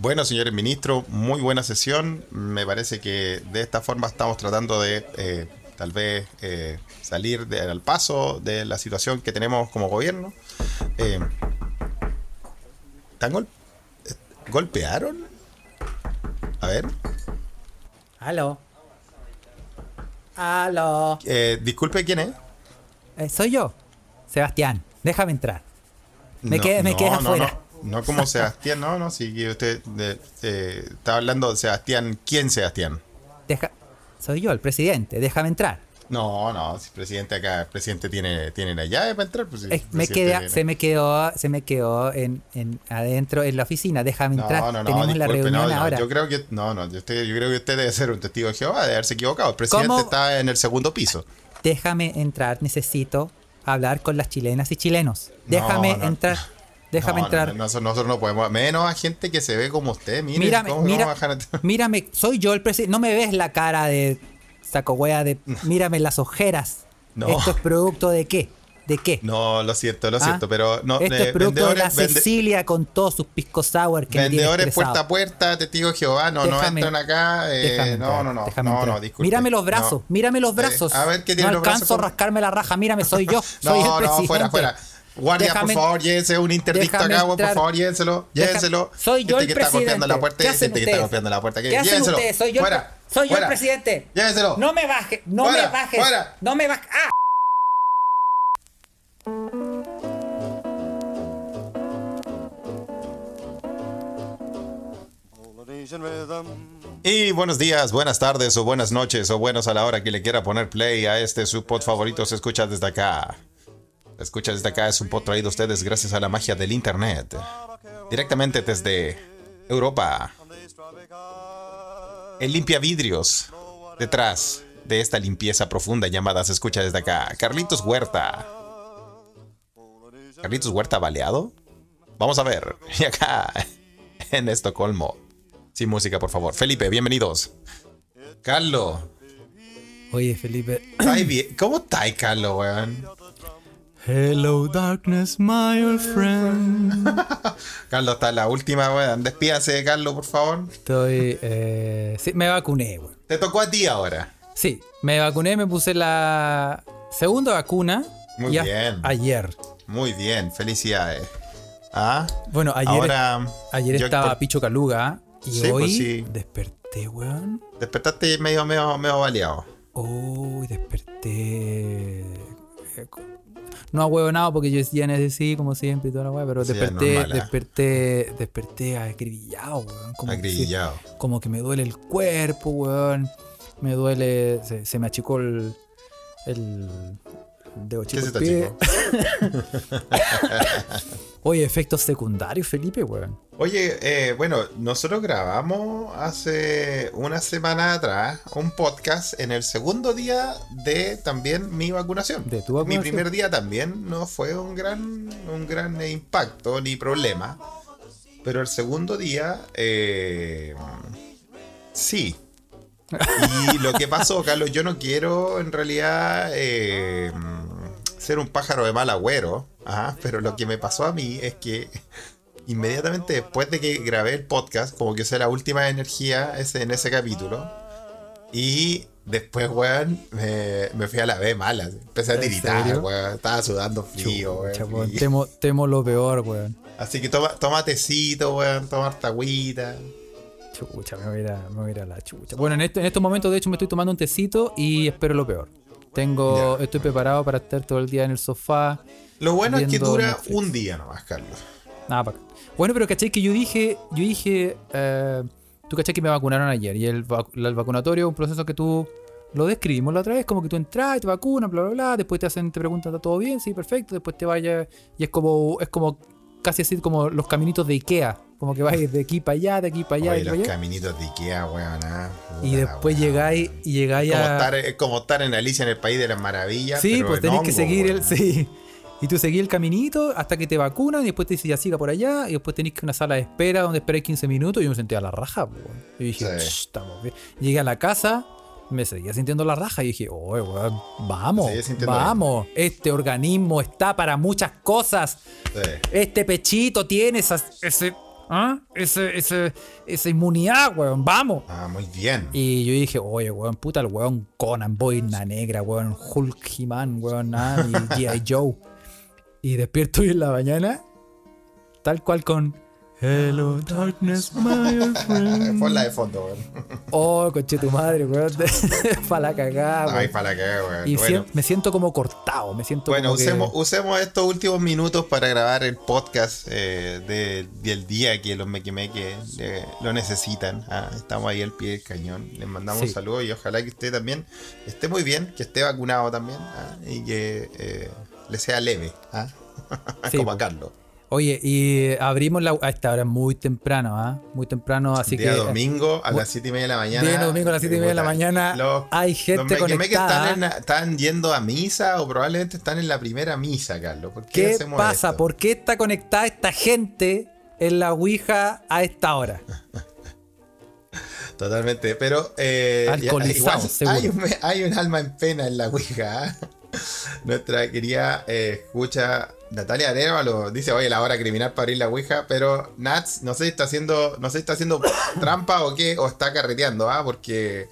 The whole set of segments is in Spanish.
Bueno, señores ministros, muy buena sesión. Me parece que de esta forma estamos tratando de eh, tal vez eh, salir de- al paso de la situación que tenemos como gobierno. Eh, ¿Están gol- eh, golpearon? A ver. Aló. Aló. Eh, disculpe, ¿quién es? Eh, soy yo, Sebastián. Déjame entrar. Me No, quedé- me no, quedé no, afuera. No, no como Sebastián, no, no, sí, que usted de- está hablando de Sebastián. ¿Quién Sebastián? Deja... Soy yo, el presidente. Déjame entrar. No, no, si el presidente acá, el presidente tiene, tiene la llave para entrar. Pues, me queda, se me quedó, se me quedó en, en adentro en la oficina. Déjame entrar. No, no, no, Tenemos la reunión no, no, ahora. Yo creo que no, no, yo, usted- yo creo que usted debe ser un testigo de Jehová, de haberse equivocado. El presidente ¿Cómo? está en el segundo piso. Déjame entrar. Necesito hablar con las chilenas y chilenos. Déjame No, no. entrar. Déjame No, entrar. no, nosotros, nosotros no podemos, menos a gente que se ve como usted. Mire, mírame, ¿cómo mira, vamos a dejar mírame, soy yo el presidente. No me ves la cara de saco wea de. Mírame las ojeras. No. ¿Esto es producto de qué? ¿De qué? No, lo siento, lo ¿Ah? siento, pero no. Esto eh, es producto de la vende- Cecilia con todos sus pisco sour que Vendedores puerta a puerta, testigos de Jehová, no, no entran acá. eh, no, no, no, déjame no, no, disculpe. Mírame los brazos, No. mírame los Eh, brazos. a ver, ¿qué tiene No los brazos alcanzo a como- rascarme la raja, mírame, soy yo, soy No, el no, fuera, fuera. Guardia, Déjame- por favor, llévense un interdicto acá, weón, por entrar. favor, llévenselo, llévenselo. Soy yo Gente el que está golpeando presidente. la puerta, ¿Qué hacen que está golpeando la puerta. ¿Qué hacen llévenselo. ustedes? Soy yo, el- fuera, soy yo el presidente. Llévenselo. No me bajes, no Fuera, me bajes. fuera. No me bajes. ¡Ah! Y buenos días, buenas tardes o buenas noches o buenos a la hora que le quiera poner play a este su pod favorito se escucha desde acá. Se escucha desde acá es un pod traído a ustedes gracias a la magia del internet. Directamente desde Europa. El limpia vidrios. Detrás de esta limpieza profunda llamada se escucha desde acá. Carlitos Huerta. Carlitos Huerta baleado. Vamos a ver. Y acá en Estocolmo. Sin música, por favor. Felipe, bienvenidos. Carlos. Oye, Felipe. ¿Cómo estáis, Carlos, weón? Hello, darkness, my old friend. Carlos está la última, weón. Despídase, Carlos, por favor. Estoy. Eh, sí, me vacuné, güey. Te tocó a ti ahora. Sí, me vacuné, me puse la segunda vacuna. Muy bien. Ayer. Muy bien, felicidades. Ah, Bueno, ayer, ahora. ayer yo estaba por- Picho Caluga y Sí, hoy pues sí. desperté, weón. Despertaste medio, medio, medio baleado. Uy, desperté. Eh, No a huevonado porque yo decía sí, como siempre y toda la weá, pero Sí, desperté, normal, ¿eh? desperté, desperté acribillado, weón. Como que como que me duele el cuerpo, weón. Me duele. Se, se me achicó el. El. dedo ¿Qué chico se del te achicó? Oye, efectos secundarios, Felipe, weón. Oye, eh, bueno, nosotros grabamos hace una semana atrás un podcast en el segundo día de también mi vacunación. De tu Mi vacunación. primer día también no fue un gran, un gran impacto ni problema. Pero el segundo día, eh, sí. Y lo que pasó, Carlos, yo no quiero en realidad eh, ser un pájaro de mal agüero, ajá, pero lo que me pasó a mí es que inmediatamente después de que grabé el podcast, como que usé la última energía ese, en ese capítulo, y después, weón, me, me fui a la B mala. Empecé a ¿En tiritar, weón. Estaba sudando frío, weón. Temo, temo lo peor, weón. Así que toma, toma tecito, weón, toma harta agüita. Chucha, me voy a ir a, me voy a, ir a la chucha. Bueno, en, este, en estos momentos, de hecho, me estoy tomando un tecito y espero lo peor. Tengo, estoy preparado para estar todo el día en el sofá. Lo bueno es que dura Netflix. un día nomás, Carlos. Nada, acá. Bueno, pero caché que yo dije, yo dije, eh, tú caché que me vacunaron ayer y el, vac- el vacunatorio es un proceso que tú lo describimos la otra vez, como que tú entras y te vacunan, bla, bla, bla, después te hacen, te preguntan, ¿está todo bien? Sí, perfecto, después te vayas y es como, es como casi así como los caminitos de Ikea, como que vas de aquí para allá, de aquí para allá, de Oye, aquí los para allá. caminitos de Ikea, weón. ah, Y después llegáis y llegáis Como a... estar, es como estar en Alicia en el País de las Maravillas. Sí, pero pues en tenés que seguir el. Sí. Y tú seguís el caminito hasta que te vacunan y después te dice ya siga por allá y después tenés que una sala de espera donde esperáis 15 minutos y yo me sentía la raja, pues. weón. Y dije, Sí. "Ch, estamos bien. Llegué a la casa, me seguía sintiendo la raja y dije, oye, weón, vamos, vamos. Este organismo está para muchas cosas. Sí. Este pechito tiene esas- ese ¿Ah? Ese, ese, esa inmunidad, weón, vamos. Ah, muy bien. Y yo dije, oye, weón, puta el weón Conan, Boina Negra, weón, Hulk He-Man, weón, ah, y G.I. Joe. Y despierto hoy en la mañana, tal cual con Hello Darkness, my old friend. Ponla de fondo, weón. Oh, coche tu madre, weón. para la cagada, Ay, weón. para qué, weón. Y Bueno, me siento como cortado, me siento Bueno, como que- usemos, usemos estos últimos minutos para grabar el podcast eh, de- del día que los mequimeques eh, lo necesitan. Ah, estamos ahí al pie del cañón. Les mandamos Sí. un saludo y ojalá que usted también esté muy bien, que esté vacunado también ah, y que eh, le sea leve. ah, Sí, Como a. Carlos. Oye, y abrimos la. A esta hora es muy temprano, ¿ah? Muy temprano, así día que. domingo a las 7 y media de la mañana. Día domingo a las siete y media de la mañana, los- hay gente los conectada. Están, en- están yendo a misa o probablemente están en la primera misa, Carlos. ¿Por qué, ¿Qué hacemos pasa? esto? ¿Por qué está conectada esta gente en la Ouija a esta hora? Totalmente, pero eh, Alcoholizado, igual seguro. Hay, un, hay un alma en pena en la Ouija. ¿ah? Nuestra querida eh, escucha Natalia Arevalo dice, oye, la hora criminal para abrir la Ouija, pero Nats, no sé si está haciendo, no sé si está haciendo trampa o qué, o está carreteando, ¿ah? Porque,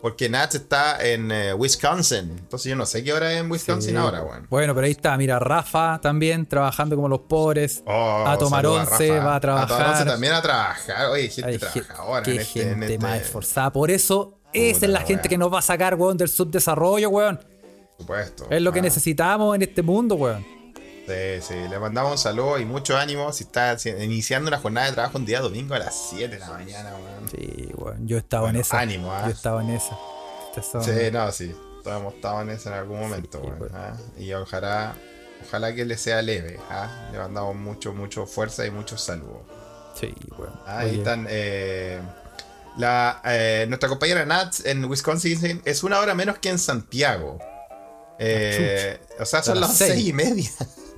porque Nats está en eh, Wisconsin. Entonces yo no sé qué hora es en Wisconsin Sí. ahora, weón. Bueno, pero ahí está, mira, Rafa también trabajando como los pobres. Oh, a tomar once, va a trabajar. A tomar once también a trabajar. Oye, gente trabajadora qué en este, en gente este- más esforzada. Por eso, esa es la gente que nos va a sacar, weón, del subdesarrollo, weón. Supuesto. Es lo que Ah. necesitamos en este mundo, weón. Sí, sí, le mandamos un saludo y mucho ánimo si está iniciando una jornada de trabajo un día domingo a las 7 de la mañana, weón. Sí, weón. Yo estaba Bueno, en esa. ánimo, ¿ah? Yo estaba en esa. Son- Sí, no, sí. Todos hemos estado en eso en algún momento, Sí, weón, ah, Y ojalá, ojalá que le sea leve, ¿ah? Le mandamos mucho, mucho fuerza y muchos saludos. Sí, weón. Ah, Ahí están. eh, la, eh, nuestra compañera Nats en Wisconsin es una hora menos que en Santiago. Eh, o sea, son las seis. seis y media.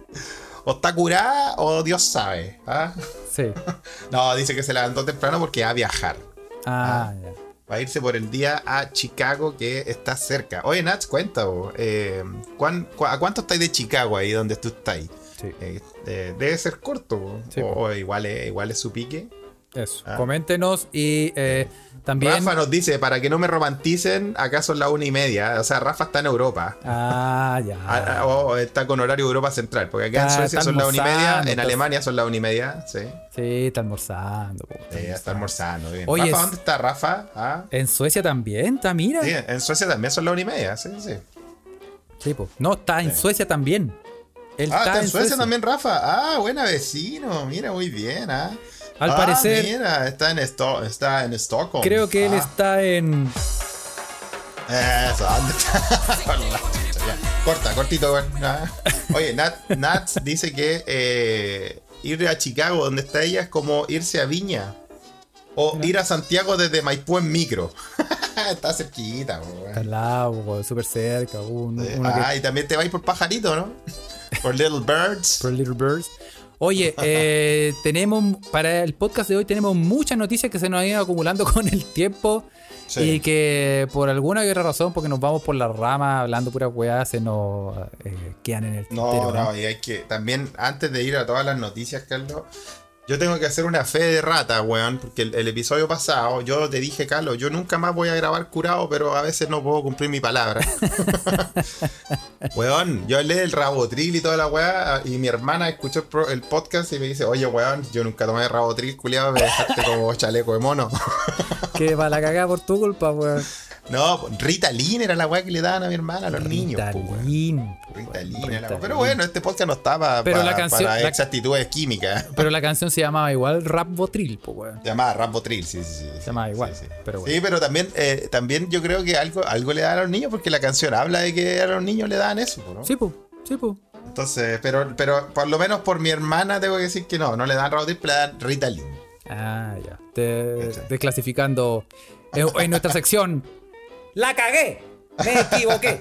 o está curada o Dios sabe. ¿ah? Sí. No, dice que se levantó temprano porque va a viajar. Ah, ya. Va a irse por el día a Chicago, que está cerca. Oye, Nats, cuenta, eh, ¿cuán- cu- ¿a cuánto estáis de Chicago ahí donde tú estás? Sí. Eh, eh, debe ser corto. Sí, o, o igual, es, igual es su pique. Eso. Ah. Coméntenos y eh, también. Rafa nos dice, para que no me romanticen, acá son las una y media. O sea, Rafa está en Europa. Ah, ya. Ah, ah, O está con horario Europa Central. Porque acá en Suecia son las una y media, almorzando, en Alemania son las una y media. Sí, Sí, está almorzando. po, está Sí, está almorzando. Bien. Oye, Rafa, ¿dónde está Rafa? Ah, En Suecia también, está, mira. sí, Sí, en Suecia también son las una y media. Sí, sí. po. No, está en Sí. Suecia también. Él Ah, está en Suecia, también, Rafa. Ah, buena vecino. Mira, muy bien. Ah. Al Ah, parecer- Mira, está en, Esto- está en Stockholm. Creo que él Ah. está en. Eso. Corta, cortito. Ah. Oye, Nat, Nats dice que eh, ir a Chicago, donde está ella, es como irse a Viña. O ir a Santiago desde Maipú en micro. está cerquita, weón. Está al lado, súper cerca. uno que- y también te vais por pajarito, ¿no? Por Little Birds. por Little Birds. Oye, eh, tenemos para el podcast de hoy tenemos muchas noticias que se nos han ido acumulando con el tiempo Sí. y que por alguna u otra razón, porque nos vamos por la rama hablando pura weá, se nos eh, quedan en el No, tintero, no, y hay que. También, antes de ir a todas las noticias, Carlos, yo tengo que hacer una fe de rata, weón. Porque el, el episodio pasado, yo te dije, Carlos, yo nunca más voy a grabar curado, pero a veces no puedo cumplir mi palabra. weón, yo hablé del rabotril y toda la weá, y mi hermana escuchó el, pro- el podcast y me dice, oye, weón, yo nunca tomé rabotril, culiado, me dejaste como chaleco de mono. Que va la cagada por tu culpa, weón. No, Ritalin era la weá que le daban a mi hermana a los niños, po. Ritalin. Ritalin era la weá. Ritalin. Pero bueno, este podcast no estaba Pero para, la canción- para la- exactitudes químicas. Pero la canción se llamaba igual Rap Botril, pues weón. Se llamaba Rambotril, sí, sí, sí. Se llamaba igual, Sí, sí. pero Sí, bueno. pero también, eh, también yo creo que algo, algo le dan a los niños porque la canción habla de que a los niños le dan eso, ¿no? Sí, pues, sí, pues. Entonces, pero, pero por lo menos por mi hermana tengo que decir que no, no le dan Rambotril, le dan Ritalin. Ah, ya. Desclasificando en, en nuestra sección. ¡La cagué! ¡Me equivoqué!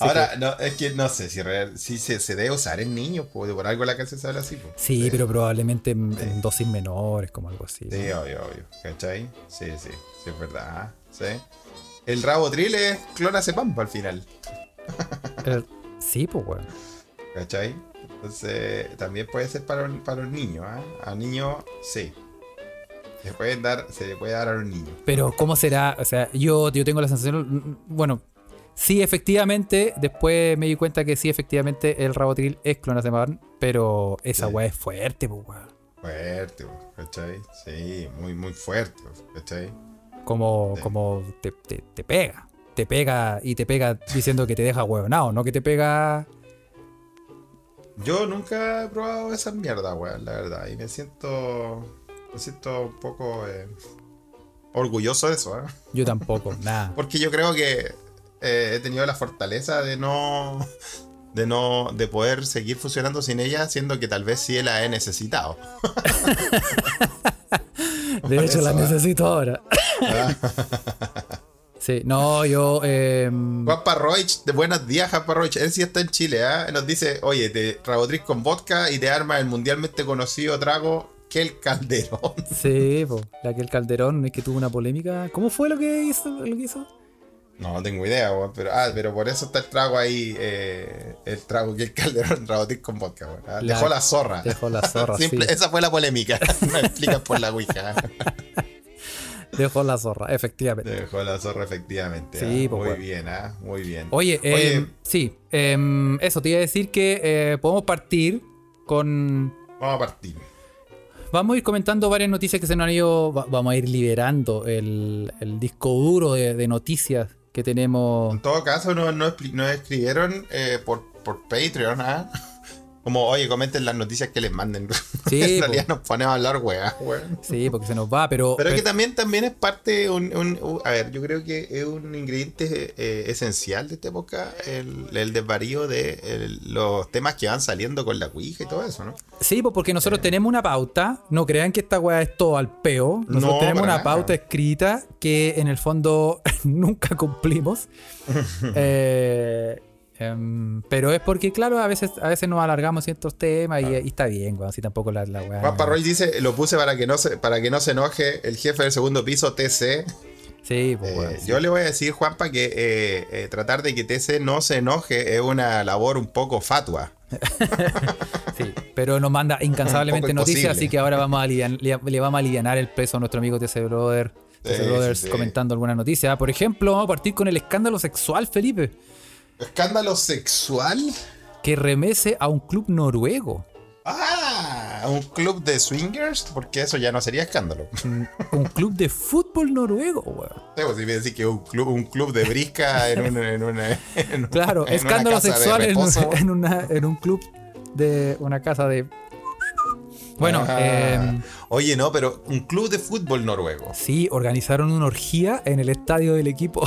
Ahora, no, es que no sé si, real- si se, se debe usar en niños, porque por algo la canción se habla así. pues. Sí, pero probablemente en, en dosis menores, como algo así. Sí, obvio, obvio. ¿Cachai? Sí, sí, sí, es verdad. Sí. El Rabotril es clonazepam al final. El- sí, pues, weón. ¿Cachai? Entonces, también puede ser para, un- para un niño, ¿ah? A niños, sí. Se pueden dar, se le puede dar a un niño. Pero, ¿cómo será? O sea, yo, yo tengo la sensación. Bueno, sí, efectivamente. Después me di cuenta que sí, efectivamente, el Rabotril es clonazepam. Pero esa Sí. weá es fuerte, pues, weón. Fuerte, po, ¿cachai? Sí, muy, muy fuerte, ¿cachai? Como, Sí. como te, te- te pega. Te pega y te pega diciendo que te deja huevonado, no que te pega. Yo nunca he probado esa mierda, weón, la verdad. Y me siento. Me siento un poco eh, orgulloso de eso, ¿eh? Yo tampoco, nada. Porque yo creo que eh, he tenido la fortaleza de no. De no. de poder seguir funcionando sin ella, siendo que tal vez sí la he necesitado. De hecho, eso, la ¿eh? necesito ahora. Sí, no, yo. eh, Juanpa Roich, de buenos días, Juanpa Roich. Él sí está en Chile, ¿ah? Nos dice, oye, te rabotriz con vodka y te arma el mundialmente conocido trago que el Calderón. sí, po, la que el Calderón es que tuvo una polémica. ¿Cómo fue lo que hizo? Lo que hizo? No, no tengo idea, weón. Pero, ah, pero por eso está el trago ahí, eh, el trago que el Calderón rabotriz con vodka, weón. ¿ah? Dejó la zorra. Dejó la zorra, Simple- sí. Esa fue la polémica. Me explicas por la Ouija. Dejó la zorra, efectivamente. Dejó la zorra, efectivamente. Sí, ah. pues, Muy bien, ¿ah? Muy bien. Oye, Oye. eh, sí, eh, eso te iba a decir que eh, podemos partir con. Vamos a partir. Vamos a ir comentando varias noticias que se nos han ido. va- vamos a ir liberando el, el disco duro de, noticias que tenemos. En todo caso, nos no, nos escribieron eh, por, por Patreon, ¿ah? Como, oye, comenten las noticias que les manden. Sí, en po. realidad nos ponemos a hablar, weá, weón. Sí, porque se nos va, pero. Pero es que pero- también, también es parte, un, un- un- a ver, yo creo que es un ingrediente eh, esencial de esta época, el, el desvarío de el- los temas que van saliendo con la Ouija y todo eso, ¿no? Sí, pues porque nosotros tenemos una pauta. No crean que esta weá es todo al peo. Nosotros No, tenemos una nada. pauta escrita que en el fondo nunca cumplimos. Eh, em, pero es porque, claro, a veces, a veces nos alargamos ciertos temas y, y está bien, weón. Así tampoco la, la weá. Juan Parroy dice, lo puse para que no se, para que no se enoje el jefe del segundo piso, TC. Sí, pues Eh, sí. Yo le voy a decir, Juanpa, que eh, eh, tratar de que TC no se enoje es una labor un poco fatua. Sí, pero nos manda incansablemente noticias, así que ahora vamos a alivian- le, le vamos a alivianar el peso a nuestro amigo TC Brother. TC Brothers comentando alguna noticia. Por ejemplo, vamos a partir con el escándalo sexual, Felipe, ¿Escándalo sexual? que remece a un club noruego. Ah, un club de swingers, porque eso ya no sería escándalo. Un, un club de fútbol noruego, weón. Sí, pues, decís que un club, un club de brisca en un, en una, en Claro, en escándalo sexual en, un- reposo. en una, en un club de una casa de. Bueno, Ah. eh, Oye, no, pero un club de fútbol noruego. sí, organizaron una orgía en el estadio del equipo.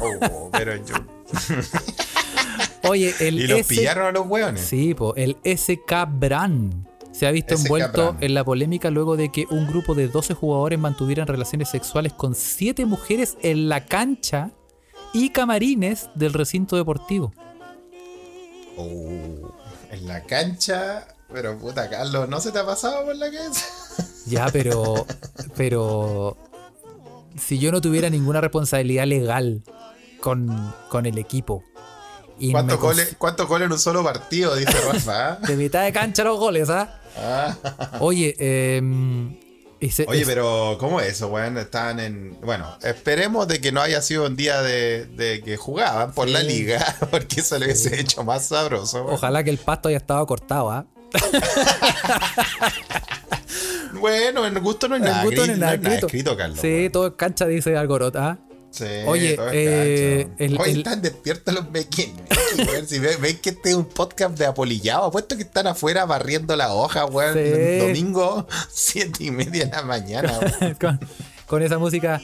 Oh, pero yo- Oye, el y los S- pillaron a los hueones. Sí, po, el SK Bran se ha visto SK envuelto en la polémica luego de que un grupo de 12 jugadores mantuvieran relaciones sexuales con 7 mujeres en la cancha y camarines del recinto deportivo. Oh, en la cancha. Pero puta, Carlos, ¿no se te ha pasado por la cabeza? Ya, pero. pero. Si yo no tuviera ninguna responsabilidad legal con, con el equipo. ¿Cuántos goles, ¿Cuántos goles en un solo partido? Dice Rafa. ¿ah? De mitad de cancha los goles, ¿ah? Ah. Oye, eh, se- Oye, es- pero ¿cómo es eso, weón? Están en. Bueno, esperemos de que no haya sido un día de, de que jugaban por la liga, porque eso le hubiese hecho más sabroso. weón. ojalá que el pasto haya estado cortado, ¿ah? Bueno, en gusto no hay En nada, gusto no hay escrito, no hay nada escrito. Carlos. Sí, weón. todo en cancha dice Algorot, ¿ah? Sí, Oye, eh, el- el- están despiertos los Mequin. weón. Si ven, ven que este es un podcast de apolillado, apuesto que están afuera barriendo la hoja, weón. Sí. Domingo, siete y media de la mañana, con, con esa música.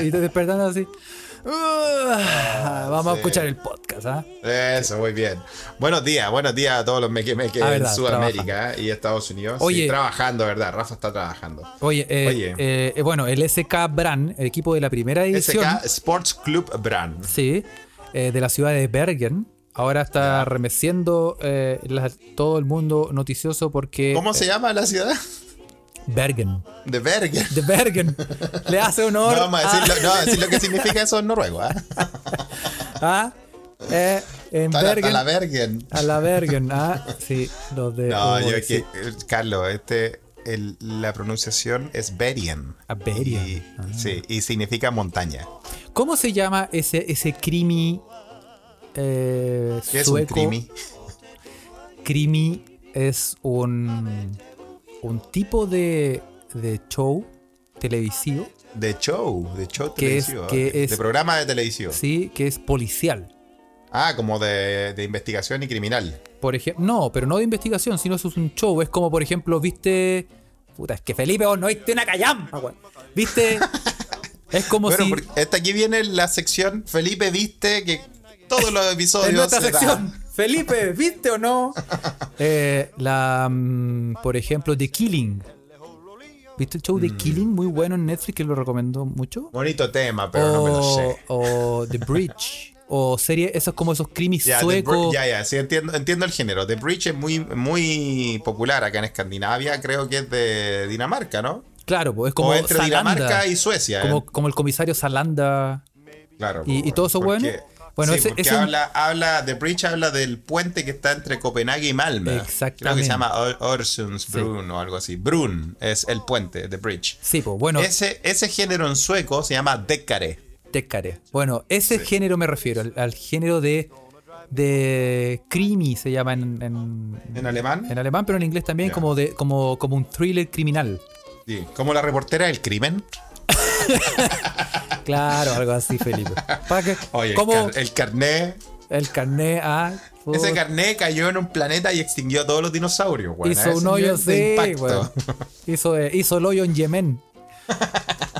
Y te despertando así. Ah, Vamos a sí. escuchar el podcast, ¿ah? Eso, muy bien. Buenos días, buenos días a todos los meque meque Ah, en Sudamérica y Estados Unidos. Sí, Oye. trabajando, ¿verdad? Rafa está trabajando. Oye, eh, Oye. eh, eh, bueno, el SK Bran, el equipo de la primera división, SK Sports Club Brand. sí, eh, de la ciudad de Bergen, ahora está remeciendo eh, la- todo el mundo noticioso porque. ¿Cómo se llama la ciudad? Bergen. De Bergen. De Bergen. Le hace honor. No vamos a decir, lo, no, a decir lo que significa eso en noruego. ¿ah? a- a Eh, en A la, a Bergen. la Bergen. A la Bergen, ah, sí, los de. No, yo sí. que, eh, Carlos, este, el- la pronunciación es Bergen. Ah, Bergen. Y- Ah. Sí, y significa montaña. ¿Cómo se llama ese, ese crimi eh, ¿Qué es un crimi? Crimi es un, un tipo de, de show televisivo, De show, de show Que es- televisivo. que de, es- de programa de televisión. sí, que es policial. Ah, como de, de investigación y criminal. Por ejemplo, no, pero no de investigación, sino eso es un show. Es como, por ejemplo, viste. Puta, es que Felipe, vos no viste una callampa, weón. ¿Viste? Es como Bueno, si. hasta aquí viene la sección Felipe viste que todos los episodios En nuestra se dan. Felipe, ¿viste o no? Eh, la, mm, por ejemplo, The Killing. ¿Viste el show Mm. The Killing? Muy bueno en Netflix, que lo recomiendo mucho. Bonito tema, pero no me lo o, sé. o The Bridge. o serie, esos como esos crimis Ya, The suecos. Ya, ya, sí, entiendo, entiendo el género. The Bridge es muy, muy popular acá en Escandinavia, creo que es de Dinamarca, ¿no? Claro, pues es como o entre Dinamarca y Suecia. como, ¿eh? como el comisario Salanda. Claro. y- y todo eso porque- bueno. Bueno, sí, ese- porque ese- habla, habla, The Bridge habla del puente que está entre Copenhague y Malmö. Creo que Exactamente. se llama Or- Orsundsbrun o algo así. Brun es el puente, The Bridge. Sí, pues bueno, Ese, ese género en sueco se llama Dekkare. Tekkare. Bueno, ese género me refiero, al, al género de, de crimi se llama en, en, ¿En alemán? en alemán, pero en inglés también como, de, como, como un thriller criminal. Sí, como la reportera del crimen. Claro, algo así, Felipe. Para que, Oye, el, car- el carné. el carné A. Ese carné cayó en un planeta y extinguió a todos los dinosaurios, hizo ese un hoyo, sí. Hizo, eh, hizo el hoyo en Yemen.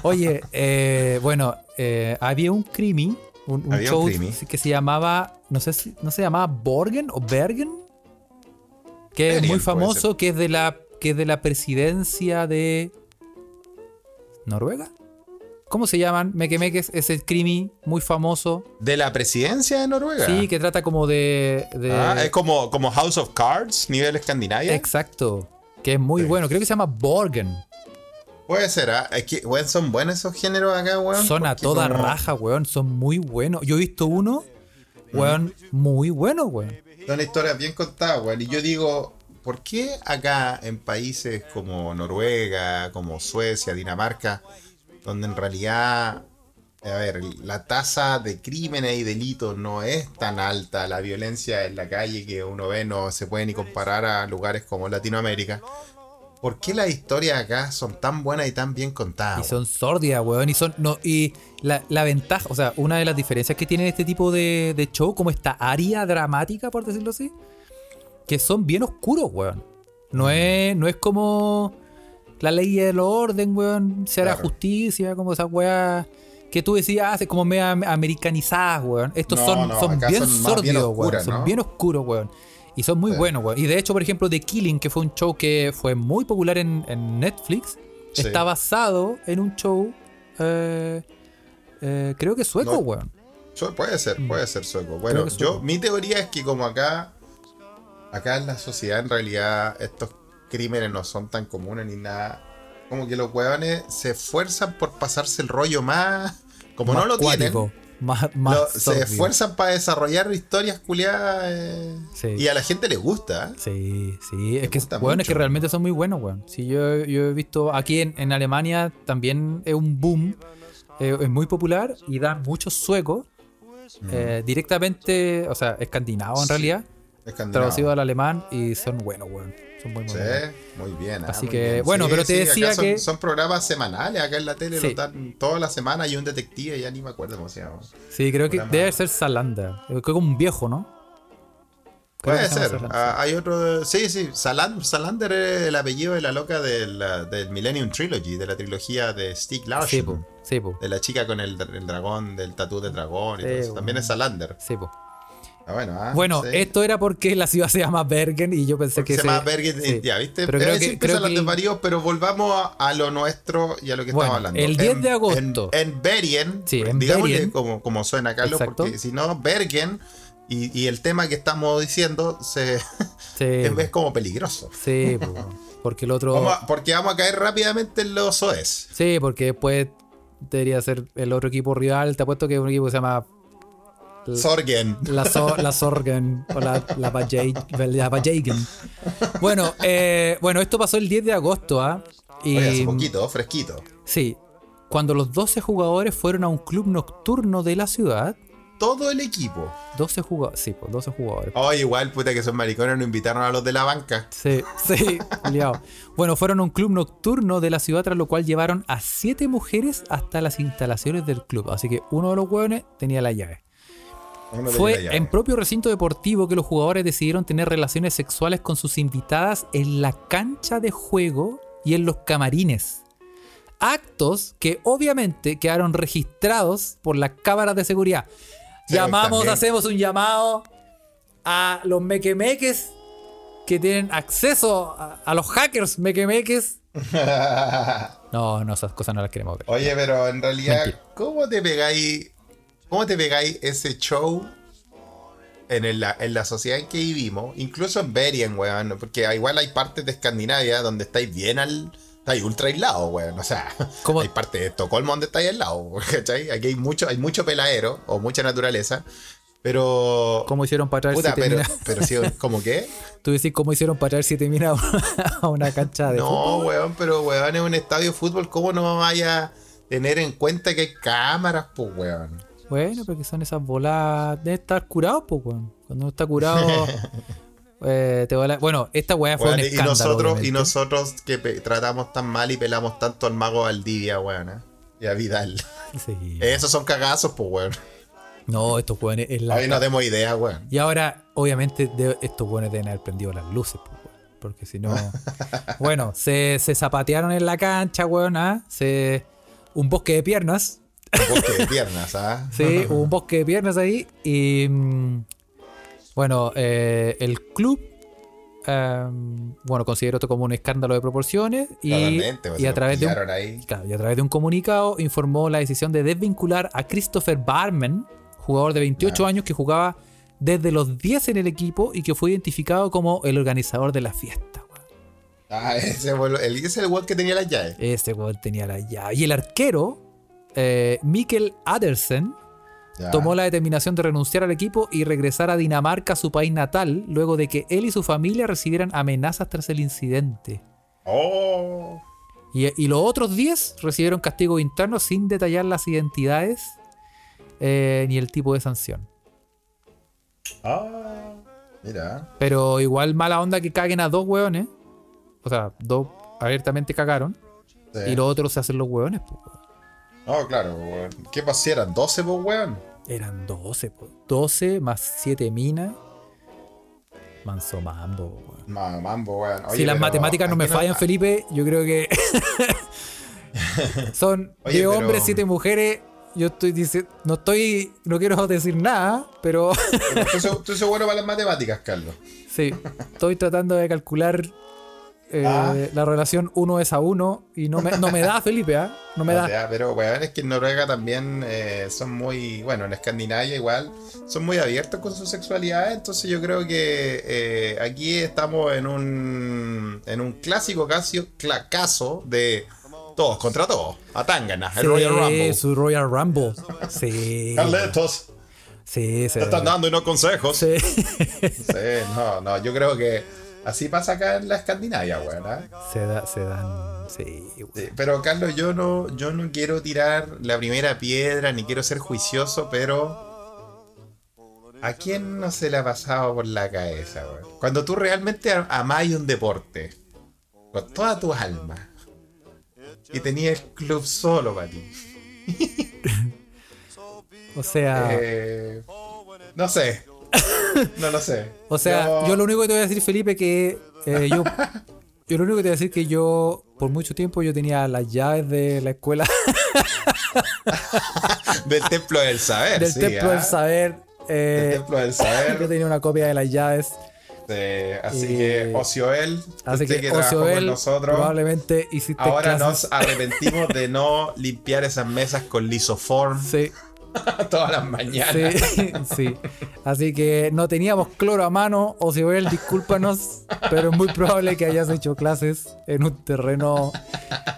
Oye, eh, bueno, eh, había un crimi, un, un un show crimi. que se llamaba, no sé si, no se llamaba Borgen o Bergen, que es muy famoso, que es de la, que es de la presidencia de Noruega. ¿Cómo se llaman? Mequemeques, ese crimi muy famoso. ¿De la presidencia de Noruega? Sí, que trata como de. de- Ah, es como, como House of Cards, nivel Escandinavia. Exacto. Que es muy Sí. bueno. Creo que se llama Borgen. Puede ser, ¿ah? Es que, weón, son buenos esos géneros acá, weón. Son a toda como- raja, weón. Son muy buenos. Yo he visto uno, weón, muy bueno, weón. Son historias bien contadas, weón. Y yo digo, ¿por qué acá en países como Noruega, como Suecia, Dinamarca, donde en realidad, a ver, la tasa de crímenes y delitos no es tan alta, la violencia en la calle que uno ve no se puede ni comparar a lugares como Latinoamérica? ¿Por qué las historias acá son tan buenas y tan bien contadas? Y son sórdidas, weón. Y son. No, y la, la ventaja, o sea, una de las diferencias que tienen este tipo de, de show, como esta área dramática, por decirlo así, que son bien oscuros, weón. No es, no es como la ley del orden, weón. Se hará Claro. justicia, como esas weas que tú decías, hace como medio am- americanizadas, weón. Estos No, son, no, son bien son bien sórdidos, oscuras, weón. Son ¿no? bien oscuros, weón. Y son muy Sí. buenos, weón. Y de hecho, por ejemplo, The Killing, que fue un show que fue muy popular en, en Netflix, Sí. está basado en un show, eh, eh, creo que sueco, weón. Puede ser, Mm. puede ser sueco. Bueno, yo, mi teoría es que como acá, acá en la sociedad en realidad estos crímenes no son tan comunes ni nada. Como que los hueones se esfuerzan por pasarse el rollo más, como Más no lo cuático, tienen, Más, más lo- se esfuerzan para desarrollar historias culiadas eh, Sí. y a la gente le gusta. ¿eh? Sí, sí, es que, gusta weón, es que mucho. realmente son muy buenos, weón. Sí, yo, yo he visto aquí en, en Alemania también es un boom, eh, es muy popular y dan muchos suecos eh, directamente, o sea, escandinavos en Mm. Sí, realidad, Escandinavo. Traducido al alemán y son buenos, weón. Son muy, muy Sí, buenos. muy bien. ah, Así muy que, bien. bueno, pero te acá decía son, que- Son programas semanales acá en la tele, Sí. lo dan toda la semana y un detective, ya ni me acuerdo cómo se llama. Sí, creo que Programa- debe ser Salanda. Creo que como un viejo, ¿no? Puede ser. Ah, hay otro. Sí, sí. Salan- Salander es el apellido de la loca del, del Millennium Trilogy, de la trilogía de Stieg Sí, Larsson. po, sí, po, de la chica con el, el dragón, del tatú de dragón y Sí, todo eso. También es Salander. sí, po. Ah, bueno, ah, Bueno, sí. esto era porque la ciudad se llama Bergen y yo pensé Porque que se llama Bergen, sí. ya, ¿viste? Pero creo que- creo que de el- varios, pero volvamos a, a lo nuestro y a lo que Bueno, estamos hablando. el 10 En- de agosto. En, en Bergen, Sí, en digámosle Bergen. Como, como suena, Carlos, Exacto. porque si no, Bergen y, y el tema que estamos diciendo se, es, es como peligroso. sí, po, porque el otro... Vamos a- porque vamos a caer rápidamente en los SOES. Sí, porque después debería ser el otro equipo rival. Te apuesto que es un equipo que se llama Sorgen. La, so- la Sorgen o la, la, Bajay- la. Bueno, eh, bueno, esto pasó el 10 de agosto, ¿ah? Y Oye, hace poquito, fresquito. sí, cuando los 12 jugadores fueron a un club nocturno de la ciudad, Todo el equipo. 12 jugadores, sí, pues 12 jugadores. Oye, igual, puta, que son maricones, no invitaron a los de la banca. Sí, sí, liado. Bueno, fueron a un club nocturno de la ciudad, tras lo cual llevaron a siete mujeres hasta las instalaciones del club. Así que uno de los hueones tenía la llave. Fue en propio recinto deportivo que los jugadores decidieron tener relaciones sexuales con sus invitadas en la cancha de juego y en los camarines. Actos que obviamente quedaron registrados por las cámaras de seguridad. Sí, Llamamos, hacemos un llamado a los mequemeques que tienen acceso a, a los hackers mequemeques. No, no, esas cosas no las queremos ver. Oye, pero en realidad, Mentira. ¿cómo te pegáis? ¿Cómo te pegáis ese show en, la sociedad en que vivimos? Incluso en Bergen, weón. Porque igual hay partes de Escandinavia donde estáis bien al. Estáis ultra aislados, weón. O sea, ¿Cómo? hay parte de Estocolmo donde estáis al lado, ¿cachai? Aquí hay mucho, hay mucho peladero o mucha naturaleza. Pero. ¿Cómo hicieron para traer Puta, siete pero, pero sí, ¿cómo qué? Tú decís cómo hicieron para traer siete minas a una cancha de No, fútbol. weón, pero weón, es un estadio de fútbol, ¿cómo no vaya a tener en cuenta que hay cámaras, pues, weón? Bueno, pero que son esas bolas. Debe estar curado, pues, weón. Cuando uno está curado. eh, te vola- Bueno, esta weá fue Weón, un y escándalo. nosotros, y nosotros que tratamos tan mal y pelamos tanto al mago Valdivia, weón, ¿eh? y a Vidal. Sí. Esos son cagazos, pues, weón. No, estos weones es la. No demos idea, weón. Y ahora, obviamente, de- estos weones deben haber prendido las luces, pues, weón. Porque si no. bueno, se, se zapatearon en la cancha, weón. ¿ah? Se. Un bosque de piernas. Un bosque de piernas, ¿ah? Sí, hubo un bosque de piernas ahí. Y. mm, Bueno, eh, el club. em, bueno, consideró esto como un escándalo de proporciones. Y, pues, y a través de un. Claro, y a través de un comunicado informó la decisión de desvincular a Christopher Barman, jugador de 28 Ya. años que jugaba desde los 10 en el equipo y que fue identificado como el organizador de la fiesta. Ah, ese el, ese es el weón que tenía las llaves. Ese weón tenía la llave. Y el arquero, eh, Mikkel Adersen, Ya. tomó la determinación de renunciar al equipo y regresar a Dinamarca, su país natal, luego de que él y su familia recibieran amenazas tras el incidente. Oh. Y, y los otros 10 recibieron castigo interno sin detallar las identidades eh, ni el tipo de sanción. Ah. Mira. Pero igual mala onda que caguen a dos hueones. O sea, dos abiertamente cagaron. Sí. Y los otros se hacen los hueones. pues. No, claro, weón. ¿Qué pasó? ¿Eran 12, pues, weón? Eran 12, pues. 12 más 7 minas. Manso mambo, weón. Ma- Mambo, weón. Oye, si las matemáticas no me fallan, Felipe, yo creo que son Oye, 10 pero- hombres, 7 mujeres. Yo estoy diciendo, no estoy, no quiero decir nada, pero Pero Tú tú sos bueno para las matemáticas, Carlos. sí, estoy tratando de calcular eh, Ah. la relación 1 es a 1 y no me, no me da, Felipe, ¿ah? No me O da. sea, pero weón, es que en Noruega también eh, son muy, bueno, en Escandinavia igual, son muy abiertos con su sexualidad, entonces yo creo que eh, aquí estamos en un, en un clásico caso, caso de todos contra todos, a Tangana, el Sí, Royal Rumble. su Royal Rumble. Sí. Carletos, Sí, te están dando unos consejos. Sí. Sí, no, no, yo creo que así pasa acá en la Escandinavia, weón. ¿ah? Se, da, se dan. Sí. Sí, pero Carlos, yo no, yo no quiero tirar la primera piedra ni quiero ser juicioso, pero ¿a quién no se le ha pasado por la cabeza, weón? Cuando tú realmente amáis un deporte con toda tu alma y tenías el club solo para ti. O sea. eh, no sé. No lo sé. O sea, yo, lo único que te voy a decir, Felipe, que eh, yo, yo lo único que te voy a decir que yo, por mucho tiempo, yo tenía las llaves de la escuela, Del templo del saber. del sí, templo ¿ah? del saber. eh, Del templo del yo saber. tenía una copia de las llaves. Así Y- que, Ocioel, Así que, con nosotros. probablemente hiciste Ahora clases. nos arrepentimos de no limpiar esas mesas con lisoform Sí, todas las mañanas. sí, sí. Así que no teníamos cloro a mano. Ocioel, discúlpanos, pero es muy probable que hayas hecho clases en un terreno.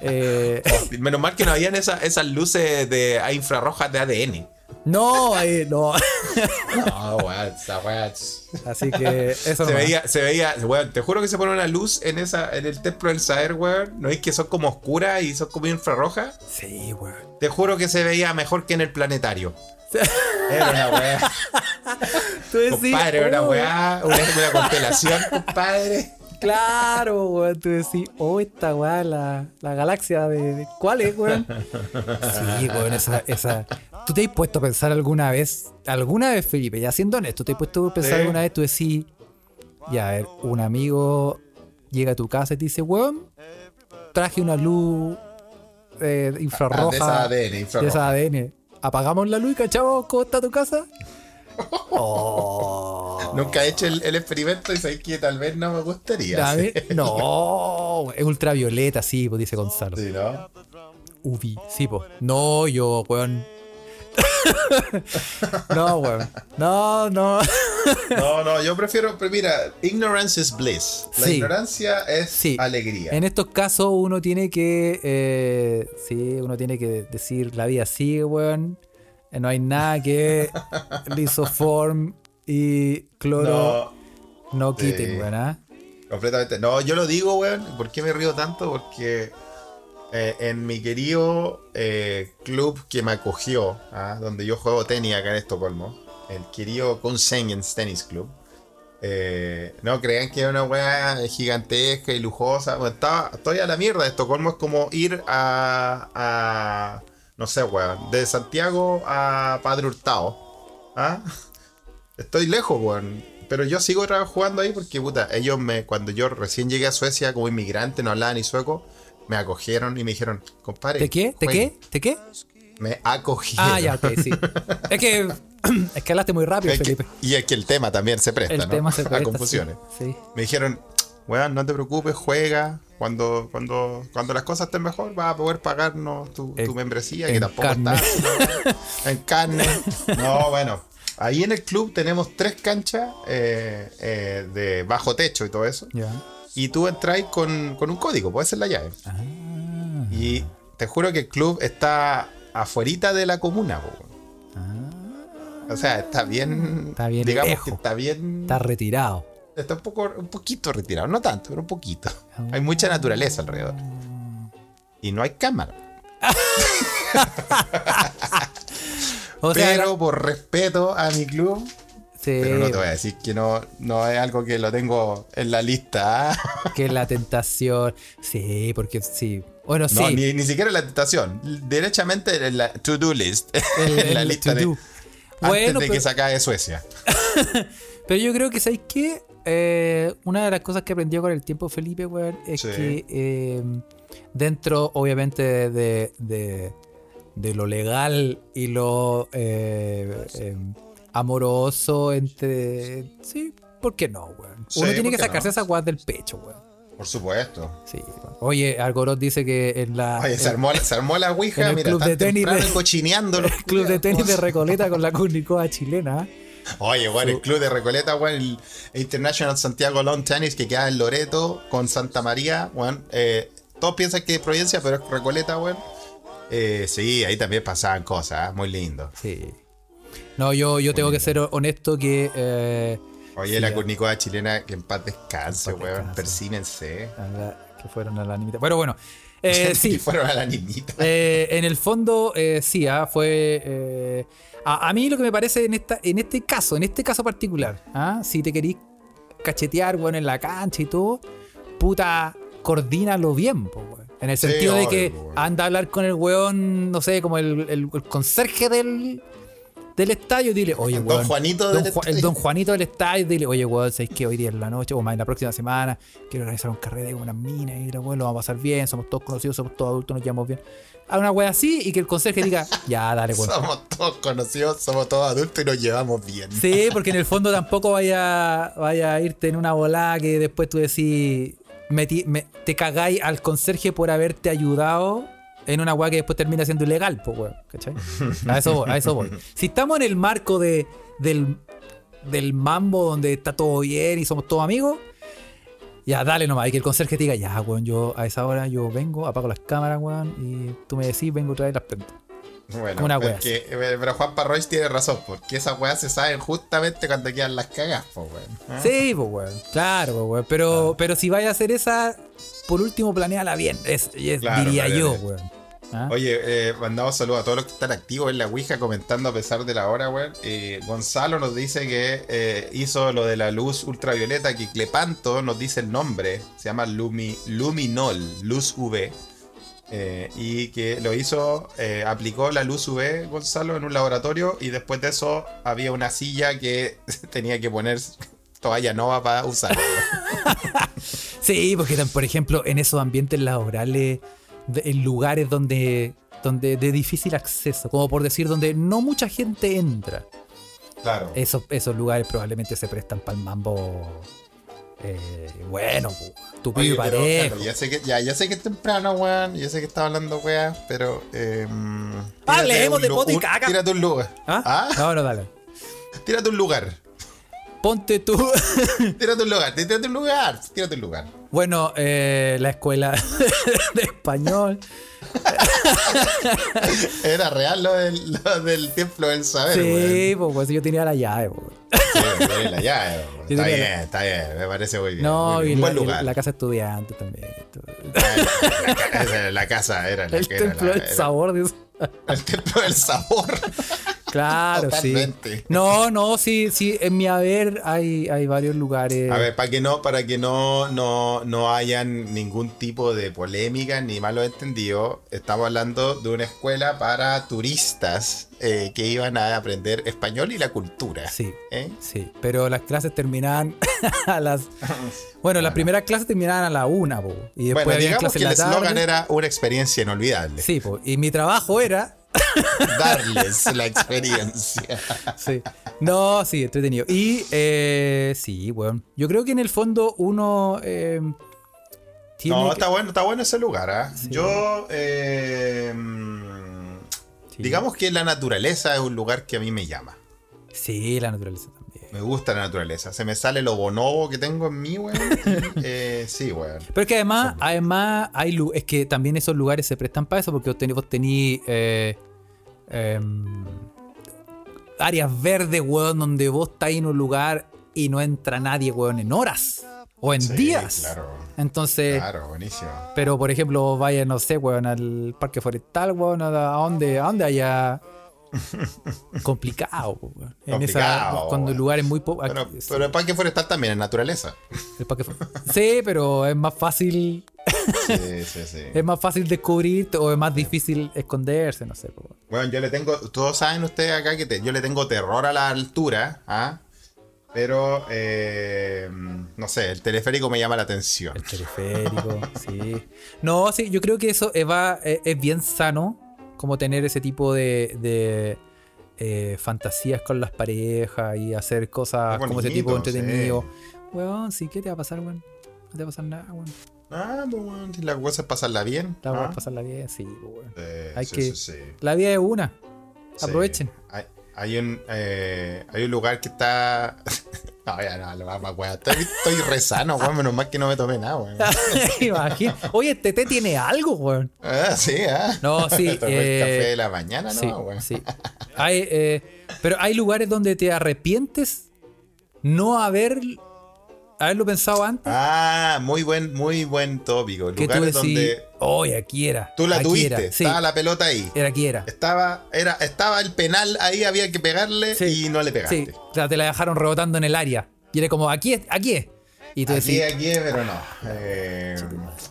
eh, Menos mal que no habían esa- esas luces de a infrarrojas de ADN. No, ahí, no. No, weón, esa weá. Así que eso Se veía, se veía, weón, te juro que se pone una luz en esa, en el templo del saber, weón. ¿No es que son como oscuras y son como infrarrojas? Sí, weón. Te juro que se veía mejor que en el planetario. Era una weá. Tú decís, Compadre, era una oh, weá, una, una constelación, compadre. Claro, weón. Tú decís, oh, esta weá, la, la galaxia de, de- ¿Cuál es, weón? Sí, weón, esa, esa. ¿Tú te has puesto a pensar alguna vez, alguna vez, Felipe, ya siendo honesto, te has puesto a pensar Sí. alguna vez, tú decís, ya, a ver, un amigo llega a tu casa y te dice, weón, traje una luz eh, infrarroja. Ah, de esa ADN, de infrarroja. esa ADN. ¿Apagamos la luz y cachamos cómo está tu casa? Oh. Nunca he hecho el, el experimento y sabéis que tal vez no me gustaría. Sí. No, es ultravioleta, sí, pues dice Gonzalo. Sí, ¿no? Ubi, sí, pues. No, yo, weón. no, weón. No, no. No, no, yo prefiero, pero mira, ignorance is bliss. La Sí. ignorancia es Sí. alegría. En estos casos uno tiene que. eh, sí, uno tiene que decir la vida sigue, weón. Eh, No hay nada que lisoform y cloro No, no, sí. quiten, weón. ¿ah? completamente. No, yo lo digo, weón. ¿Por qué me río tanto? Porque eh, en mi querido eh, club que me acogió, ¿ah? donde yo juego tenis acá en Estocolmo, el querido Conseguens Tennis Club. eh, no crean que es una weá gigantesca y lujosa. Estaba- estoy a la mierda. Estocolmo es como ir a. no sé, weón. De Santiago a Padre Hurtado. ¿Ah? Estoy lejos, weón. Pero yo sigo jugando ahí porque, puta, ellos me, cuando yo recién llegué a Suecia como inmigrante, no hablaba ni sueco, me acogieron y me dijeron, compadre. ¿De qué? ¿De juegue". qué? ¿De qué? Me acogieron. Ah, ya, ok, sí. Es que. Es que hablaste muy rápido, Es que- Felipe. y es que el tema también se presta, El ¿no? tema se a presta, confusiones. Sí. sí. Me dijeron, weón, no te preocupes, juega. Cuando, cuando, cuando las cosas estén mejor, vas a poder pagarnos tu, tu En- membresía, que tampoco carne. está. en carne. No, bueno. Ahí en el club tenemos tres canchas eh, eh, de bajo techo y todo eso. Ya. Y tú entras con, con un código, puede ser la llave. Ah. Y te juro que el club está afuerita de la comuna, po. O sea, está bien. Está bien Digamos lejos. que está bien. Está retirado. Está un poco, un poquito retirado, no tanto, pero un poquito. Hay mucha naturaleza alrededor. Y no hay cámara. O sea, pero por respeto a mi club, sí, pero no te voy a decir que no, no es algo que lo tengo en la lista. ¿ah? que la tentación. Sí, porque sí. Bueno, No, sí. ni, ni siquiera la tentación. Derechamente en la to-do list. el- en la el lista de, to-do. antes Bueno, de pero, que se acabe Suecia. pero yo creo que, ¿sabéis qué? Eh, una de las cosas que aprendió con el tiempo Felipe, weón, es Sí. que eh, dentro, obviamente, de, de, de lo legal y lo eh, eh, amoroso entre... Sí, ¿por qué no, weón? Sí, Uno tiene ¿por que sacarse no? esa guas del pecho, weón. Por supuesto. Sí. Oye, Algorot dice que en la... Oye, se armó, se armó la ouija, el mira, club de tenis de- cochineando los Club de tenis de Recoleta con la Curnicoa chilena. Oye, bueno, el club de Recoleta, bueno, el International Santiago Lawn Tennis que queda en Loreto con Santa María, bueno, eh, todos piensan que es Providencia, pero es Recoleta, bueno. Eh, sí, ahí también pasaban cosas, ¿ah? muy lindo. Sí. No, yo, yo tengo que ser honesto que. eh, Oye, Sí, la ya. curnicoa chilena, que en paz descanse, weón, persínense. que fueron a la nimita. Bueno, bueno. eh, Que sí. fueron a la niñita. Eh, en el fondo, sí, ah, fue. a, a mí lo que me parece en esta, en este caso, en este caso particular, ah, si te querís cachetear, bueno, en la cancha y todo, puta, coordínalo bien, po, weón. En el Sí, sentido de que anda a hablar con el weón, no sé, como el, el- el conserje del, del estadio dile, oye, Don weón. Juanito Don del Ju- el don Juanito del estadio, dile, oye, weón, ¿sabes que hoy día en la noche o más en la próxima semana quiero organizar un carrete con unas minas y la weón, lo vamos a pasar bien, somos todos conocidos, somos todos adultos, nos llevamos bien. A una wea así y que el conserje diga, ya, dale, weón. Somos todos conocidos, somos todos adultos y nos llevamos bien. Sí, porque en el fondo tampoco vaya, vaya a irte en una volada que después tú decís, me- te cagáis al conserje por haberte ayudado en una weá que después termina siendo ilegal, pues weón, ¿cachai? A eso, voy, a eso voy. Si estamos en el marco de, del, del mambo donde está todo bien y somos todos amigos, ya dale nomás, y que el conserje te diga, ya, weón, yo a esa hora yo vengo, apago las cámaras, weón, y tú me decís, vengo otra vez y las prendo. Bueno, Una pero, wea es que- eh, pero Juan Parroy tiene razón, porque esas weas se saben justamente cuando quedan las cagas, po, weón. ¿Ah? Sí, pues, weón. Claro, pues, weón. Pero, pero si vaya a hacer esa, por último, planeala bien. Es, es- Claro, diría yo, weón. ¿Ah? Oye, eh, mandamos saludos a todos los que están activos en la Ouija comentando a pesar de la hora, weón. Eh, Gonzalo nos dice que eh, hizo lo de la luz ultravioleta, que Clepanto nos dice el nombre, se llama Lumi, Luminol, luz UV. y que lo hizo, aplicó la luz UV, Gonzalo, en un laboratorio y después de eso había una silla que tenía que poner toalla nova para usar. Sí, porque por ejemplo, en esos ambientes laborales, en lugares donde, donde de difícil acceso, como por decir, donde no mucha gente entra, Claro. esos, esos lugares probablemente se prestan para el mambo. eh, bueno, pero, parejo. claro, ya sé que ya, ya sé que es temprano, weón. Ya sé que estaba hablando, weón. Pero. Eh, Hablemos tírate de poto y caca. Tírate un lugar. ¿Ah? ¿Ah? No, no, dale. Tírate un lugar. Ponte tú. Tírate un lugar. Tírate un lugar. Tírate un lugar. Bueno, eh, la escuela de español. Era real lo del, lo del templo del saber, Sí, pues, pues, yo tenía la llave. pues. Sí, la llave. Yo Está bien, la- está bien. Me parece muy bien. No, muy y Un la, buen lugar. la casa estudiante también. La, casa era la El que templo era- sabor. dice. El templo del sabor. Claro, Totalmente. sí. No, no, sí, sí. En mi haber hay, hay varios lugares. A ver, para que no, para que no, no, no hayan ningún tipo de polémica ni malos entendidos, estamos hablando de una escuela para turistas eh, que iban a aprender español y la cultura. Sí, ¿eh? sí. Pero las clases terminaban a las. Bueno, las primeras clases terminaban a la una, po, y después Bueno, digamos que el eslogan era una experiencia inolvidable. Sí, po, y mi trabajo era. Darles la experiencia. Sí. No, sí, entretenido. Y eh, sí, bueno. Yo creo que en el fondo uno. eh, tiene No, que- está bueno, está bueno ese lugar. ¿ah? Sí. Yo, eh, Sí. digamos que la naturaleza es un lugar que a mí me llama. Sí, la naturaleza también. Me gusta la naturaleza. Se me sale lo bonobo que tengo en mí, weón. eh, sí, weón. Pero es que además, además hay es que también esos lugares se prestan para eso porque vos tenés, vos tenís, eh, em, áreas verdes, weón, donde vos estás en un lugar y no entra nadie, weón, en horas o en Sí, días. Claro, Entonces, claro, buenísimo. pero por ejemplo, vos vayas, no sé, weón, al parque forestal, weón, a dónde, a dónde haya complicado, weón. En esa, Complicado, cuando el weón. lugar es muy po- Pero, aquí- pero el parque forestal también es naturaleza. el parque Sí, pero es más fácil Sí, sí, sí. Es más fácil descubrir o es más difícil esconderse, no sé. po. Bueno, yo le tengo, todos saben ustedes acá que te- yo le tengo terror a la altura, ¿ah? Pero, eh, no sé, el teleférico me llama la atención. El teleférico, sí. No, sí, yo creo que eso es, va- es- es bien sano, como tener ese tipo de, de, eh, fantasías con las parejas y hacer cosas Es como ese tipo de entretenido. Weón, sí, ¿qué te va a pasar, weón? No te va a pasar nada, weón. Ah, pues bueno, si la cosa es pasarla bien. La vas ¿ah? a pasarla bien, sí, po, weón. Eh, Hay sí, que- sí, sí. La vida es una. Aprovechen. Hay, hay un, eh, hay un lugar que está. no, ya no, lo vamos a wear. Estoy, estoy rezano, weón. Menos mal que no me tomé nada, weón. Imagina. Oye, este té tiene algo, weón. Ah, sí, ah. No, sí, Tomé eh, el café de la mañana, ¿no? Weón. sí. Hay, eh, pero hay lugares donde te arrepientes no haber haberlo pensado antes. Ah, muy buen, muy buen tópico. tú decís, donde oye, aquí era. tú la aquí tuviste, Era. Sí, estaba la pelota ahí. era aquí era. Estaba, era, estaba el penal ahí, había que pegarle Sí, y no le pegaste. Sí, o sea, te la dejaron rebotando en el área. Y era como, aquí es, aquí es. Y tú Aquí, decís, aquí, pero no. Eh,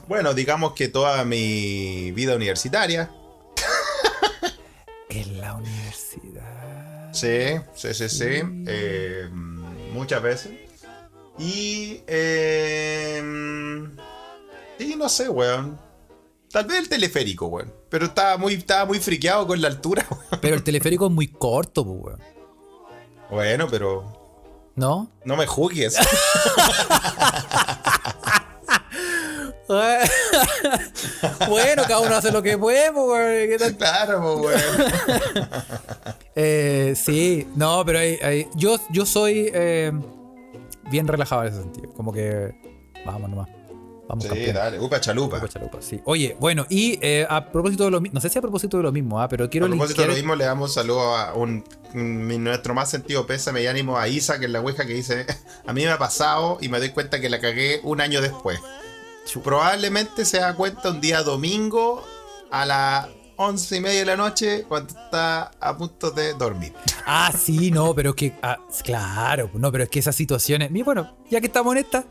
bueno, digamos que toda mi vida universitaria. en la universidad. Sí, sí, sí, sí. eh, muchas veces. Y. Eh, y no sé, weón. Tal vez el teleférico, weón. Pero estaba muy, estaba muy friqueado con la altura, weón. Pero el teleférico es muy corto, weón. Bueno, pero. ¿No? No me juzgues. bueno, cada uno hace lo que puede, weón. Claro, weón. Eh, sí, no, pero hay, hay- yo, yo soy eh, bien relajado en ese sentido. Como que vamos nomás. Vamos sí, dale, upa chalupa. Upa chalupa, sí. Oye, bueno, y eh, a propósito de lo mismo, no sé si a propósito de lo mismo, ah, pero quiero... A propósito de lo mismo, le damos saludo a un, nuestro más sentido pésame y ánimo a Isa, que es la hueja que dice, a mí me ha pasado y me doy cuenta que la cagué un año después. Probablemente se da cuenta un día domingo a la 11 y media de la noche cuando está a punto de dormir. Ah, sí, no, pero es que, ah, claro, no, pero es que esas situaciones, y bueno, ya que estamos en esta,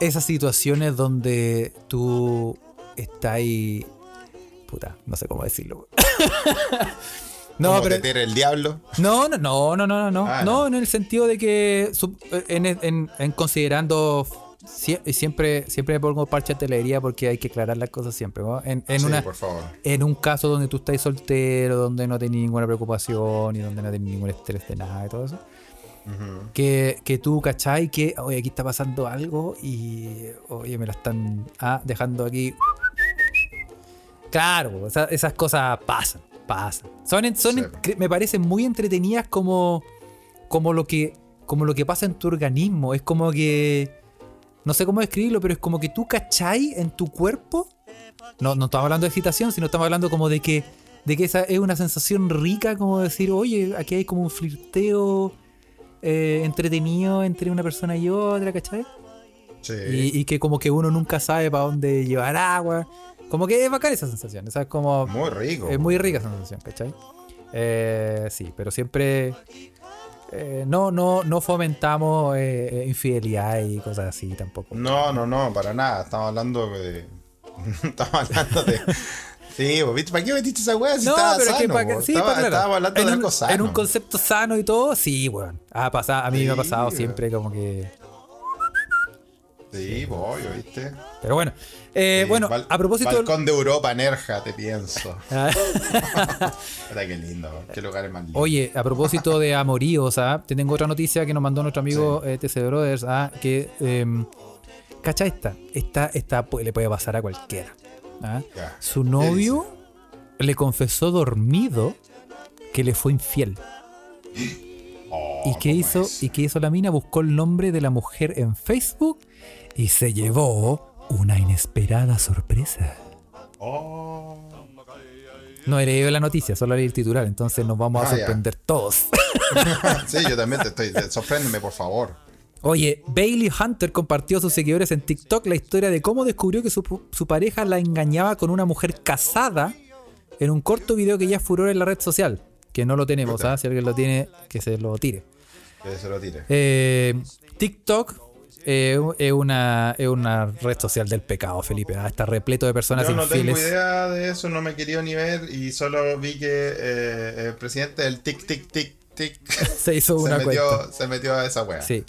esas situaciones donde tú estás ahí, puta, no sé cómo decirlo. No, pero. El diablo? No, no, no, no, no, no. No, ah, no, en el sentido de que. Eh, en, en considerando sie- Siempre, siempre me pongo parche de telería porque hay que aclarar las cosas siempre. ¿no? En, en sí, una, por favor. en un caso donde tú estás soltero, donde no tenés ninguna preocupación y donde no tenés ningún estrés de nada y todo eso. Que, que tú, ¿cachai? Que, oye, aquí está pasando algo y, oye, me la están ah, dejando aquí. Claro, esas cosas pasan, pasan. Son, son Sí. me parecen muy entretenidas como, como, lo que, como lo que pasa en tu organismo. Es como que, no sé cómo describirlo, pero es como que tú, ¿cachai? En tu cuerpo. No, no estamos hablando de excitación, sino estamos hablando como de que, de que esa es una sensación rica, como decir, oye, aquí hay como un flirteo eh, entretenido entre una persona y otra, ¿cachai? Sí. Y, y que como que uno nunca sabe para dónde llevar agua. Como que es bacán esa sensación, o sea, es como... Muy rico. Es muy rica esa sensación, ¿cachai? Eh, sí, pero siempre... eh, no, no, no fomentamos eh, eh, infidelidad y cosas así tampoco. No, no, no, para nada. Estamos hablando de. Estamos hablando de. Sí, ¿viste? ¿para qué metiste esa weá si No, estaba pero es que sano, para que- sí, Estaba-. Estábamos hablando en de un, algo sano. en un concepto sano y todo, sí, weón. A mí me ha pasado siempre como que... Sí, voy, ¿viste? Pero bueno, eh, Sí, bueno, a propósito... Balcón de Europa, Nerja, te pienso. Ah. Qué lindo, qué lugares más lindos. Oye, a propósito de amoríos, ¿ah? te tengo otra noticia que nos mandó nuestro amigo eh, TC Brothers, ¿ah? que, em, ¿cacha esta? Esta, le puede pasar a cualquiera. ¿ah? Ya. Su novio le confesó dormido que le fue infiel. Oh, ¿Y qué ¿cómo hizo? es? ¿Y qué hizo la mina? Buscó el nombre de la mujer en Facebook y se llevó una inesperada sorpresa. Oh. No he leído la noticia, solo leí el titular, entonces nos vamos a Ah, ya. sorprender todos. sí, yo también te estoy. Sorpréndeme, por favor. Oye, Bailey Hunter compartió a sus seguidores en TikTok la historia de cómo descubrió que su, su pareja la engañaba con una mujer casada en un corto video que ya es furor en la red social. Que no lo tenemos. ¿ah? si alguien lo tiene, que se lo tire. Que se lo tire. Eh, TikTok eh, es, una, es una red social del pecado, Felipe. ¿ah? Está repleto de personas Yo no tengo idea de eso, no me he querido ni ver y solo vi que eh, el presidente del tic tic tic tic Se hizo se una cuenta. metió, se metió a esa wea. Sí.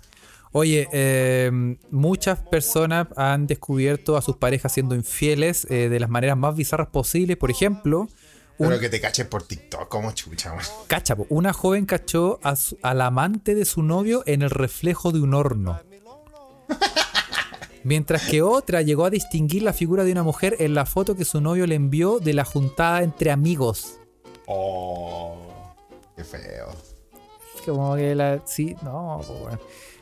Oye, eh, muchas personas han descubierto a sus parejas siendo infieles eh, de las maneras más bizarras posibles. Por ejemplo, un- Pero que te caches por TikTok, como chucha, weón. cacha, una joven cachó a su- al amante de su novio en el reflejo de un horno. Mientras que otra llegó a distinguir la figura de una mujer en la foto que su novio le envió de la juntada entre amigos. Oh, qué feo. Como que la. Sí, no, po, bueno.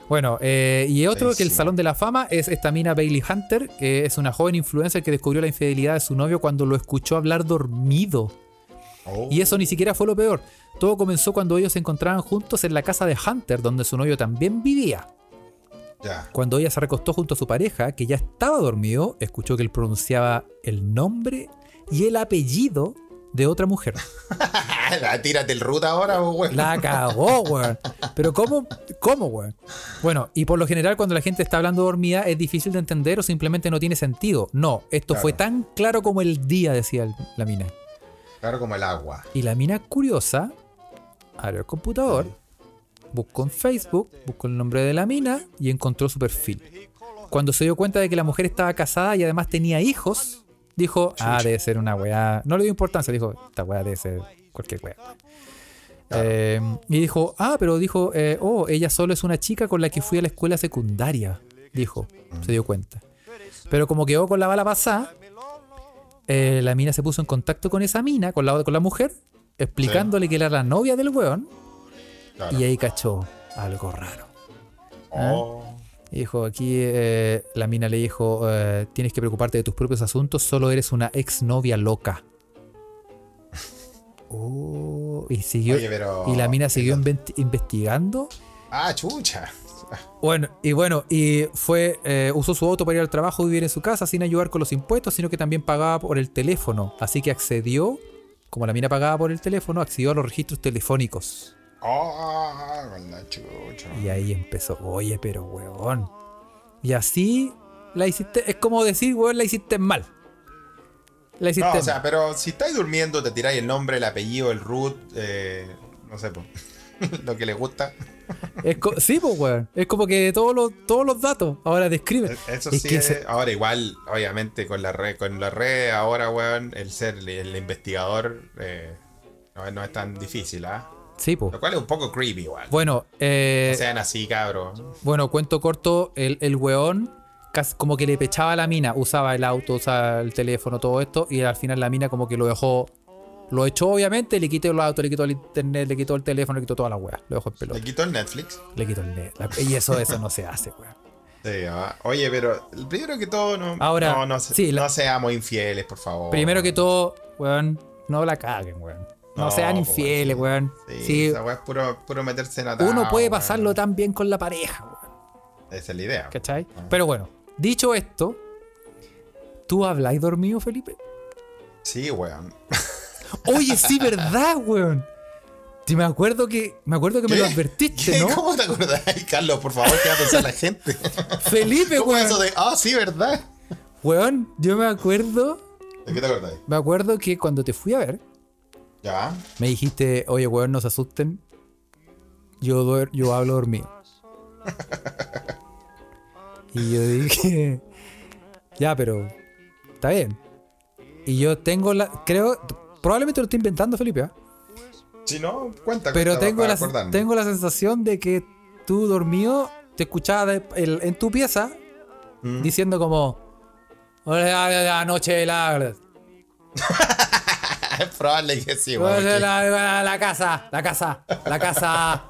Bueno, eh, y otro que el. Salón de la Fama es esta mina Bailey Hunter, que es una joven influencer que descubrió la infidelidad de su novio cuando lo escuchó hablar dormido. Oh, Y eso ni siquiera fue lo peor. Todo comenzó cuando ellos se encontraban juntos en la casa de Hunter, donde su novio también vivía. Ya. Cuando ella se recostó junto a su pareja, que ya estaba dormido, escuchó que él pronunciaba el nombre y el apellido de otra mujer. La- Tírate el root ahora, weón. La cagó, weón. Pero ¿cómo? ¿Cómo, weón? Bueno, y por lo general cuando la gente está hablando dormida es difícil de entender o simplemente no tiene sentido. No, esto fue tan claro como el día, decía el- la mina. Claro como el agua. Y la mina curiosa abrió el computador, buscó en Facebook, buscó el nombre de la mina y encontró su perfil. Cuando se dio cuenta de que la mujer estaba casada y además tenía hijos, dijo, ah, debe ser una weá. No le dio importancia, dijo, esta weá debe ser cualquier weá. Eh, y dijo, ah, pero dijo, eh, oh, ella solo es una chica con la que fui a la escuela secundaria, dijo, se dio cuenta. Pero como quedó con la bala pasada, eh, la mina se puso en contacto con esa mina, con la, con la mujer, explicándole que era la novia del weón, Claro. y ahí cachó algo raro. Oh, Y dijo, aquí eh, la mina le dijo, eh, tienes que preocuparte de tus propios asuntos, solo eres una exnovia loca. Oh, y siguió, Oye, pero- y la mina siguió investigando. Ah, chucha. Bueno, y bueno, y fue, eh, usó su auto para ir al trabajo y vivir en su casa sin ayudar con los impuestos, sino que también pagaba por el teléfono. Así que accedió, como la mina pagaba por el teléfono, accedió a los registros telefónicos. Oh, con la chucha. Y ahí empezó, oye, pero weón. Y así la hiciste, es como decir, weón, la hiciste mal. La hiciste No, o mal. sea, pero si estáis durmiendo, te tiráis el nombre, el apellido, el root, eh, no sé, po, lo que les gusta. Es sí, pues, weón. Es como que todos los, todos los datos ahora describen. Eso Es sí, que es- ese- ahora igual, obviamente, con la red, con la red ahora, weón, el ser el, el investigador eh, no, no es tan difícil, ¿ah? Sí. Lo cual es un poco creepy igual. Bueno, eh, no sean así, cabros. Bueno, cuento corto, el, el weón casi como que le pechaba a la mina, usaba el auto, usaba el teléfono, todo esto, y al final la mina como que lo dejó, lo echó obviamente, le quitó el auto, le quitó el internet, le quitó el teléfono, le quitó toda la weá, lo dejó en Le pelota, quitó el Netflix. le quitó el net. la- y eso, eso no se hace, weón. Sí, ah. Oye, pero primero que todo, no, Ahora, no, no, se- sí, la- no seamos infieles, por favor. Primero que todo, weón, no la caguen, weón. No, No, sean po, infieles, weón. Sí, Sí, esa weá es puro, puro meterse en atado, uno puede weón. pasarlo tan bien con la pareja, weón. Esa es la idea. ¿Cachai? Ah. Pero bueno, dicho esto, ¿tú habláis dormido, Felipe? Sí, weón. Oye, sí, verdad, weón. Sí, me acuerdo que, me acuerdo que me lo advertiste, ¿Qué? ¿no? ¿Cómo te acordás, Carlos? Por favor, ¿qué va a pensar la gente? Felipe, ¿Cómo weón. eso de, ah, sí, verdad? Weón, yo me acuerdo, ¿De qué te acordás? me acuerdo que cuando te fui a ver, Ya. me dijiste, oye, weón, no se asusten. Yo, duer- yo hablo dormido. y yo dije, ya, pero está bien. Y yo tengo la, creo, probablemente lo estoy inventando, Felipe, ¿ah? Si no, cuenta. Pero tengo la, acordarme. tengo la sensación de que tú dormido te escuchabas de- el- en tu pieza Mm. diciendo como "Hola, la, noche la, Es probable que sí, weón. la, la- la casa la casa la casa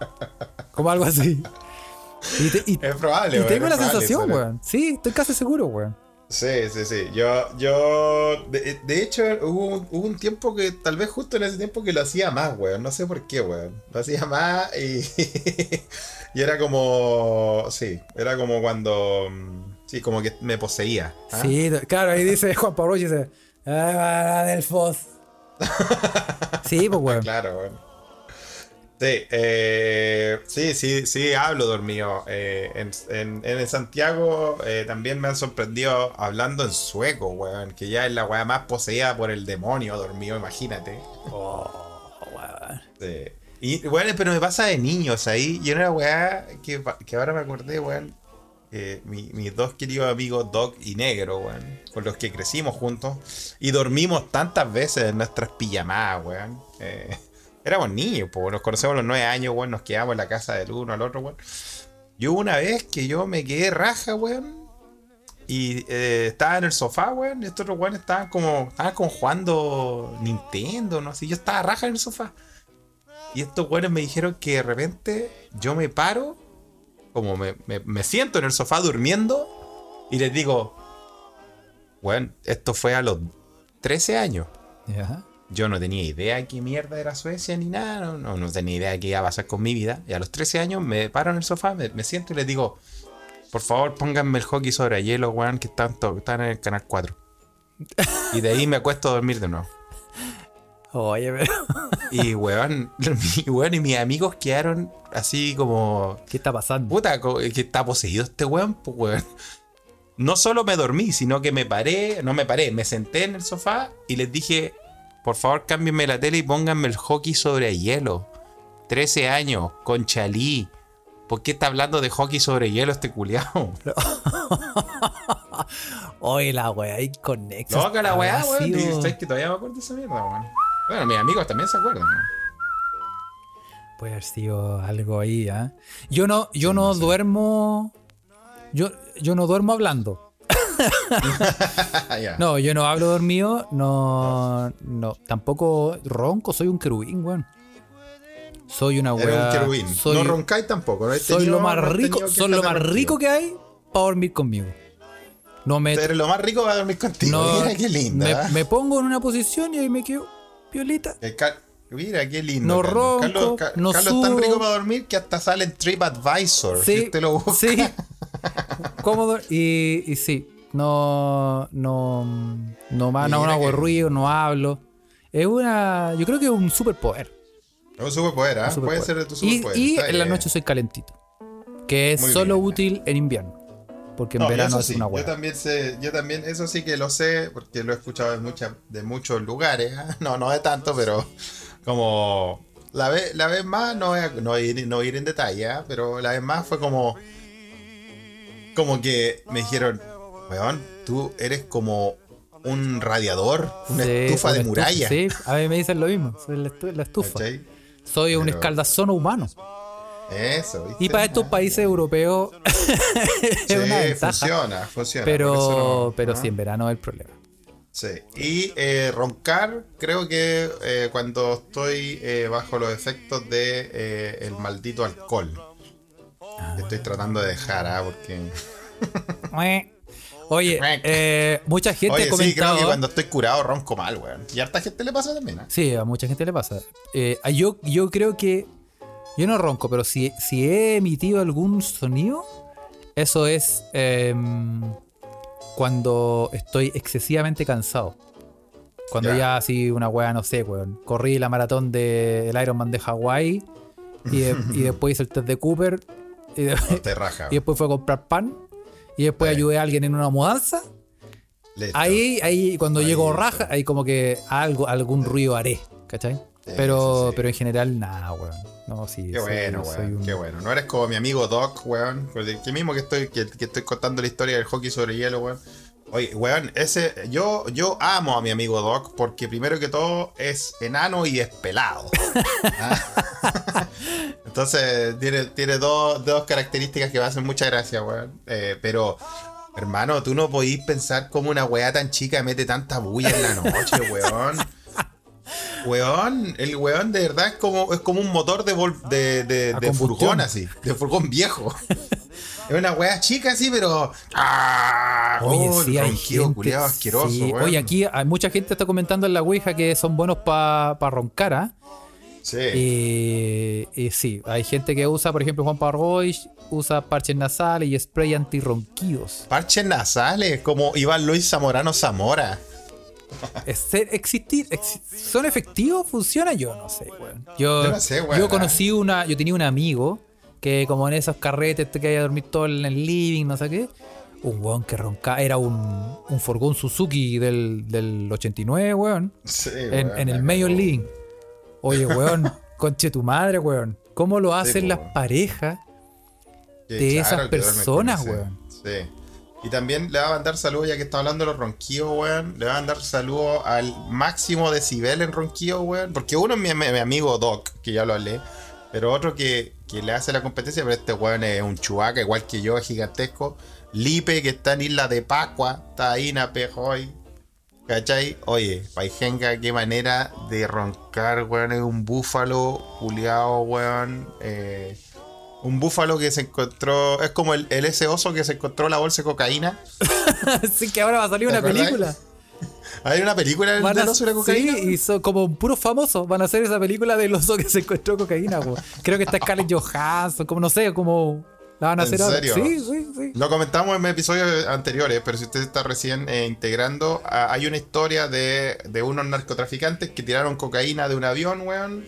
como algo así y, te- y- Es probable, y weón, tengo la sensación weón sí estoy casi seguro weón Sí, sí, sí. Yo, yo, de, de hecho, hubo, un- hubo un tiempo que, tal vez justo en ese tiempo que lo hacía más, weón. No sé por qué, weón. Lo hacía más y, y era como, sí, era como cuando, mm, sí, como que me poseía. ¿ah? sí claro ahí dice Juan Pablo dice "Ah, Delfos sí pues weón Claro, weón. Sí, eh, sí, sí, sí, hablo dormido. Eh, en, en, en Santiago eh, también me han sorprendido hablando en sueco, weón. Que ya es la weá más poseída por el demonio dormido, imagínate. Oh, weón. Sí. Y, weón, pero me pasa de niños ahí. Y una weá que, que ahora me acordé, weón. Mi- mis dos queridos amigos Doc y Negro, weón. Con los que crecimos juntos. Y dormimos tantas veces en nuestras pijamadas, weón. Eh, éramos niños, pues nos conocemos a los nueve años, weón. Nos quedamos en la casa del uno al otro, weón. Y hubo una vez que yo me quedé raja, weón. Y eh, estaba en el sofá, weón. Y estos otros weones estaban como, estaban como jugando Nintendo, no sé. Yo estaba raja en el sofá. Y estos weones me dijeron que de repente yo me paro, como me, me- me siento en el sofá durmiendo, y les digo, weón, esto fue a los 13 años. Ya. Yo no tenía idea qué mierda era Suecia ni nada, no, no, no tenía idea qué iba a pasar con mi vida. Y a los 13 años me paro en el sofá, me, me siento y les digo, por favor pónganme el hockey sobre hielo, weón, que están, están en el canal 4. Y de ahí me acuesto a dormir de nuevo. Oye, pero. Y weón, mi- weón, y mis amigos quedaron así como, ¿Qué está pasando? puta, que está poseído este weón, pues weón. No solo me dormí, sino que me paré, no me paré, me senté en el sofá y les dije, por favor cámbienme la tele y pónganme el hockey sobre hielo. 13 años, con Chalí. ¿Por qué está hablando de hockey sobre hielo este culiao? Oye, la weá, ahí conecta. Loca la weá, weón. Y ¿sabes que todavía me acuerdo de esa mierda, weón. Bueno, mis amigos también se acuerdan. Puede haber sido algo ahí, ¿ah? Yo no, yo no duermo. Yo, yo no duermo hablando. No, yo no hablo dormido. No, no. Tampoco ronco, soy un querubín, weón. Soy una weá. un querubín. Soy, no roncáis tampoco, ¿no? Soy lo más no rico. Soy lo más rico que hay. para dormir conmigo. No me, Pero lo más rico va a dormir contigo. no- Mira qué lindo. me, ¿ah? me pongo en una posición y ahí me quedo violita. El Car- Mira qué lindo. No ronco, Carlos, no tan rico para dormir que hasta sale en TripAdvisor. Sí, Si usted lo busca. sí. Cómodo. Y, y sí, no, no, no, más, no, Mira hago que- ruido, no hablo. Es una, yo creo que es un superpoder. Es un superpoder, ¿ah? Puede ser de tu superpoder. y en la noche soy calentito. Que es Muy solo bien. útil en invierno. Porque en No, verano es una yo hueá. también sé, yo también, eso sí que lo sé, porque lo he escuchado de, muchas de muchos lugares, ¿ah? no, no de tanto, pero como la vez, la vez más, no voy a, no ir, no ir en detalle, ¿ah? pero la vez más fue como, como que me dijeron, weón, tú eres como un radiador, una Sí, estufa una de muralla. Sí, a mí me dicen lo mismo. Soy la, estu- la estufa. ¿cachai? Soy un escaldazón humano. Eso, ¿viste? Y para estos países europeos es Sí, una ventaja. funciona, funciona. Pero, no- pero ¿no? sí, en verano es el problema. Sí, y eh, roncar, creo que eh, cuando estoy eh, bajo los efectos de eh, el maldito alcohol. Ah. Estoy tratando de dejar, ¿ah? Porque. Oye, eh, mucha gente Oye, ha sí, comentado. creo que cuando estoy curado ronco mal, weón. Y a harta gente le pasa también, ¿ah? Sí, a mucha gente le pasa. Eh, yo, yo creo que. Yo no ronco, pero si, si he emitido algún sonido, eso es em, cuando estoy excesivamente cansado. Cuando Ya. ya así una wea, no sé, weón. Corrí la maratón del Ironman de Hawái y, de- y después hice el test de Cooper y, de- No te raja. y después fue a comprar pan y después Sí. ayudé a alguien en una mudanza. Listo. Ahí, ahí cuando Ahí llego raja, ahí como que algo, algún ruido haré, ¿cachai? Pero, sí, pero en general, nada, weón. No, sí. Qué soy- bueno, weón. un- Qué bueno. No eres como mi amigo Doc, weón. Que mismo que estoy, que, que estoy contando la historia del hockey sobre hielo, weón. Oye, weón, ese, yo, yo amo a mi amigo Doc porque primero que todo es enano y es pelado. Ah. Entonces tiene, tiene dos, dos características que me hacen mucha gracia, weón. Eh, pero, hermano, tú no podís pensar cómo una weá tan chica mete tanta bulla en la noche, weón. Weón, el weón de verdad es como, es como un motor de, vol- de, de, de furgón así, de furgón viejo. es una weá chica así, pero. ¡Ah! Oye, Oh, sí, hay ronquido gente. culiado asqueroso, sí. weón. Oye, aquí hay mucha gente está comentando en la Ouija que son buenos para roncar, ¿ah? Sí. Y, y sí, hay gente que usa, por ejemplo, Juan Parroy usa parches nasales y spray antirronquidos. Parches nasales, como Iván Luis Zamorano Zamora. Es ser- existir, ex- ¿Son efectivos? ¿Funciona? Yo no sé, weón. Yo, Yo no sé, weón, yo conocí una, yo tenía un amigo que como en esos carretes te que iba a dormir todo en el living, no sé qué. Un weón que roncaba, era un, un furgón Suzuki del, del 89, weón. Sí, En, weón, en el medio del living. Oye, weón, conche tu madre, weón. ¿Cómo lo hacen las parejas? De esas personas, weón. Sí. Y también le va a mandar saludos, ya que está hablando de los ronquillos, weón. Le va a mandar saludos al máximo decibel en ronquillo, weón. Porque uno es mi, mi- mi amigo Doc, que ya lo hablé. Pero otro que, que le hace la competencia, pero este weón es un chubaca, igual que yo, es gigantesco. Lipe, que está en Isla de Pascua, está ahí en Apejoy. ¿Cachai? Oye, Paijenga, qué manera de roncar, weón. Es un búfalo juliado, weón. Eh, un búfalo que se encontró. Es como el, el ese oso que se encontró la bolsa de cocaína. Así que ahora va a salir ¿Te una película. Hay una película del, oso de la cocaína. Sí, y son como puros famosos. Van a hacer esa película del oso que se encontró cocaína. weón. Creo que está Scarlett Johansson, como no sé, como la van a ¿En hacer ahora. serio? Sí, sí, sí. Lo comentamos en episodios anteriores, pero si usted está recién eh, integrando, ah, hay una historia de, de unos narcotraficantes que tiraron cocaína de un avión, weón.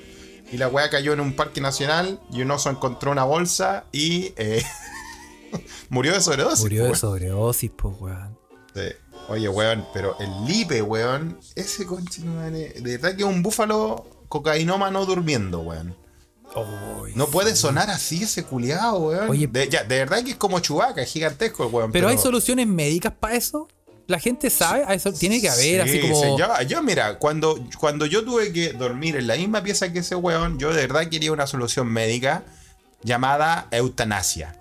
Y la weá cayó en un parque nacional y un oso encontró una bolsa y eh, murió de sobredosis. Murió de weón. sobredosis, pues, weón. Sí. Oye, weón, pero el Lipe, weón, ese conche, de verdad que es un búfalo cocainómano durmiendo, weón. No puede sonar así ese culiado, weón. Oye. de, ya, de verdad que es como Chubaca, es gigantesco el weón. Pero hay soluciones médicas para eso. La gente sabe, a eso tiene que haber, así Sí, como. sí, yo, yo, mira, cuando, cuando yo tuve que dormir en la misma pieza que ese weón, yo de verdad quería una solución médica llamada eutanasia.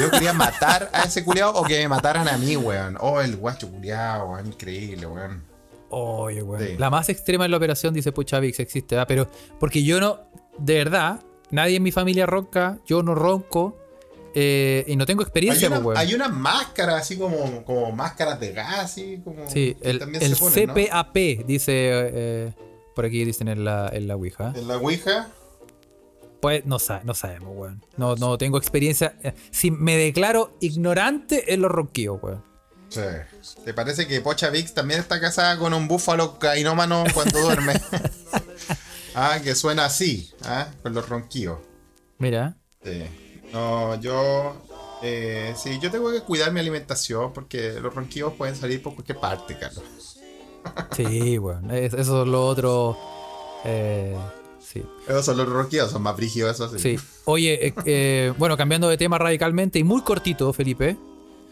Yo quería matar a ese culiado o que me mataran a mí, weón. Oh, el guacho culiado, weón, increíble, weón. Oye, weón. Sí. La más extrema en la operación, dice Puchavix, existe, ¿verdad? Pero, porque yo no, de verdad, nadie en mi familia ronca, yo no ronco. Eh, y no tengo Hay, experiencia, una, pues, hay unas máscaras así como, como máscaras de gas, así como. Sí, el. CPAP, dice. eh, por aquí dicen en la, en la Ouija. En la Ouija. Pues no, no sabemos, weón. No, no tengo experiencia. Eh, Si me declaro ignorante en los ronquillos, weón. Sí. ¿Te parece que Pocha Vix también está casada con un búfalo cainómano cuando duerme? ah, que suena así, ah, con los ronquillos. Mira. Sí. No, yo. Eh, sí, yo tengo que cuidar mi alimentación porque los ronquillos pueden salir por cualquier parte, Carlos. Sí. Es- Eso es lo otro. eh, sí. Esos son los ronquillos, son más brígidos, eso sí. Sí. Oye, eh, eh, bueno, cambiando de tema radicalmente y muy cortito, Felipe.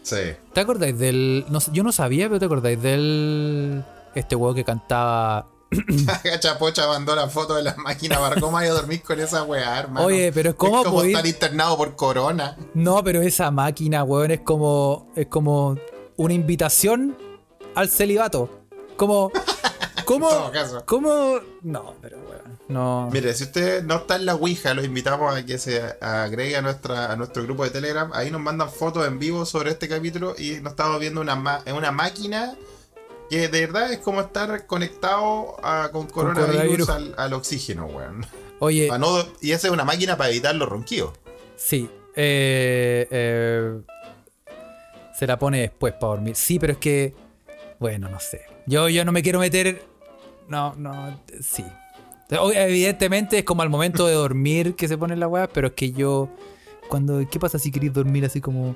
Sí. ¿Te acordáis del. no yo no sabía, pero ¿te acordáis del. Este weón que cantaba. Cacha Pocha mandó la foto de la máquina Barcoma y a dormir con esa weá, hermano. Oye, pero ¿cómo Es como podí- estar internado por corona. No, pero esa máquina, weón, es como. Es como una invitación al celibato. Como. ¿Cómo? En todo caso. ¿Cómo? No, pero weón. No. Mire, si usted no está en la Ouija, los invitamos a que se agregue a, nuestra, a nuestro grupo de Telegram. Ahí nos mandan fotos en vivo sobre este capítulo y nos estamos viendo una, ma- una máquina que de verdad es como estar conectado a- con coronavirus, coronavirus. Al, al oxígeno, weón. Oye, no- y esa es una máquina para evitar los ronquidos. sí. eh, eh, se la pone después para dormir. Sí, pero es que. Bueno, no sé. Yo, yo no me quiero meter. No, no. Sí. Evidentemente es como al momento de dormir que se pone la weá, pero es que yo. Cuando. ¿Qué pasa si queréis dormir así como.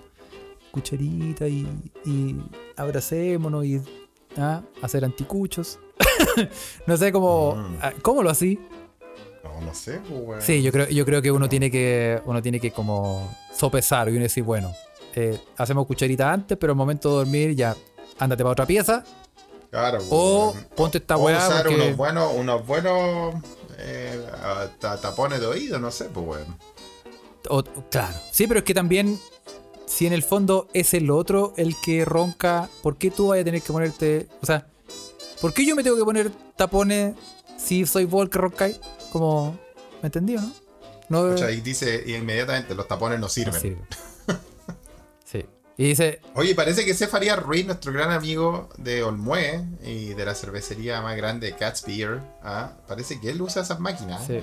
Cucharita y. y abracémonos y. ah, hacer anticuchos? no sé cómo. Mm. ah, ¿Cómo lo así? No, no sé, pues, weón. Sí, yo creo, yo creo que uno tiene que. Uno tiene que como sopesar y uno decir, bueno, eh, hacemos cucharita antes, pero al momento de dormir ya. Ándate para otra pieza. Claro, O weón. ponte esta O weá usar porque- unos buenos, unos buenos eh, ta- tapones de oído, no sé, pues, weón. O- claro. Sí, pero es que también, si en el fondo es el otro el que ronca, ¿por qué tú vas a tener que ponerte. O sea, ¿por qué yo me tengo que poner tapones si soy vos el que roncáis? Como. ¿Me entendí o no? No, Escucha, ahí dice y inmediatamente los tapones no no sirven. sirve. sí. Y dice. Oye, parece que Cefaría Ruiz, nuestro gran amigo de Olmué y de la cervecería más grande, Cat's Beer, ah, parece que él usa esas máquinas. Sí.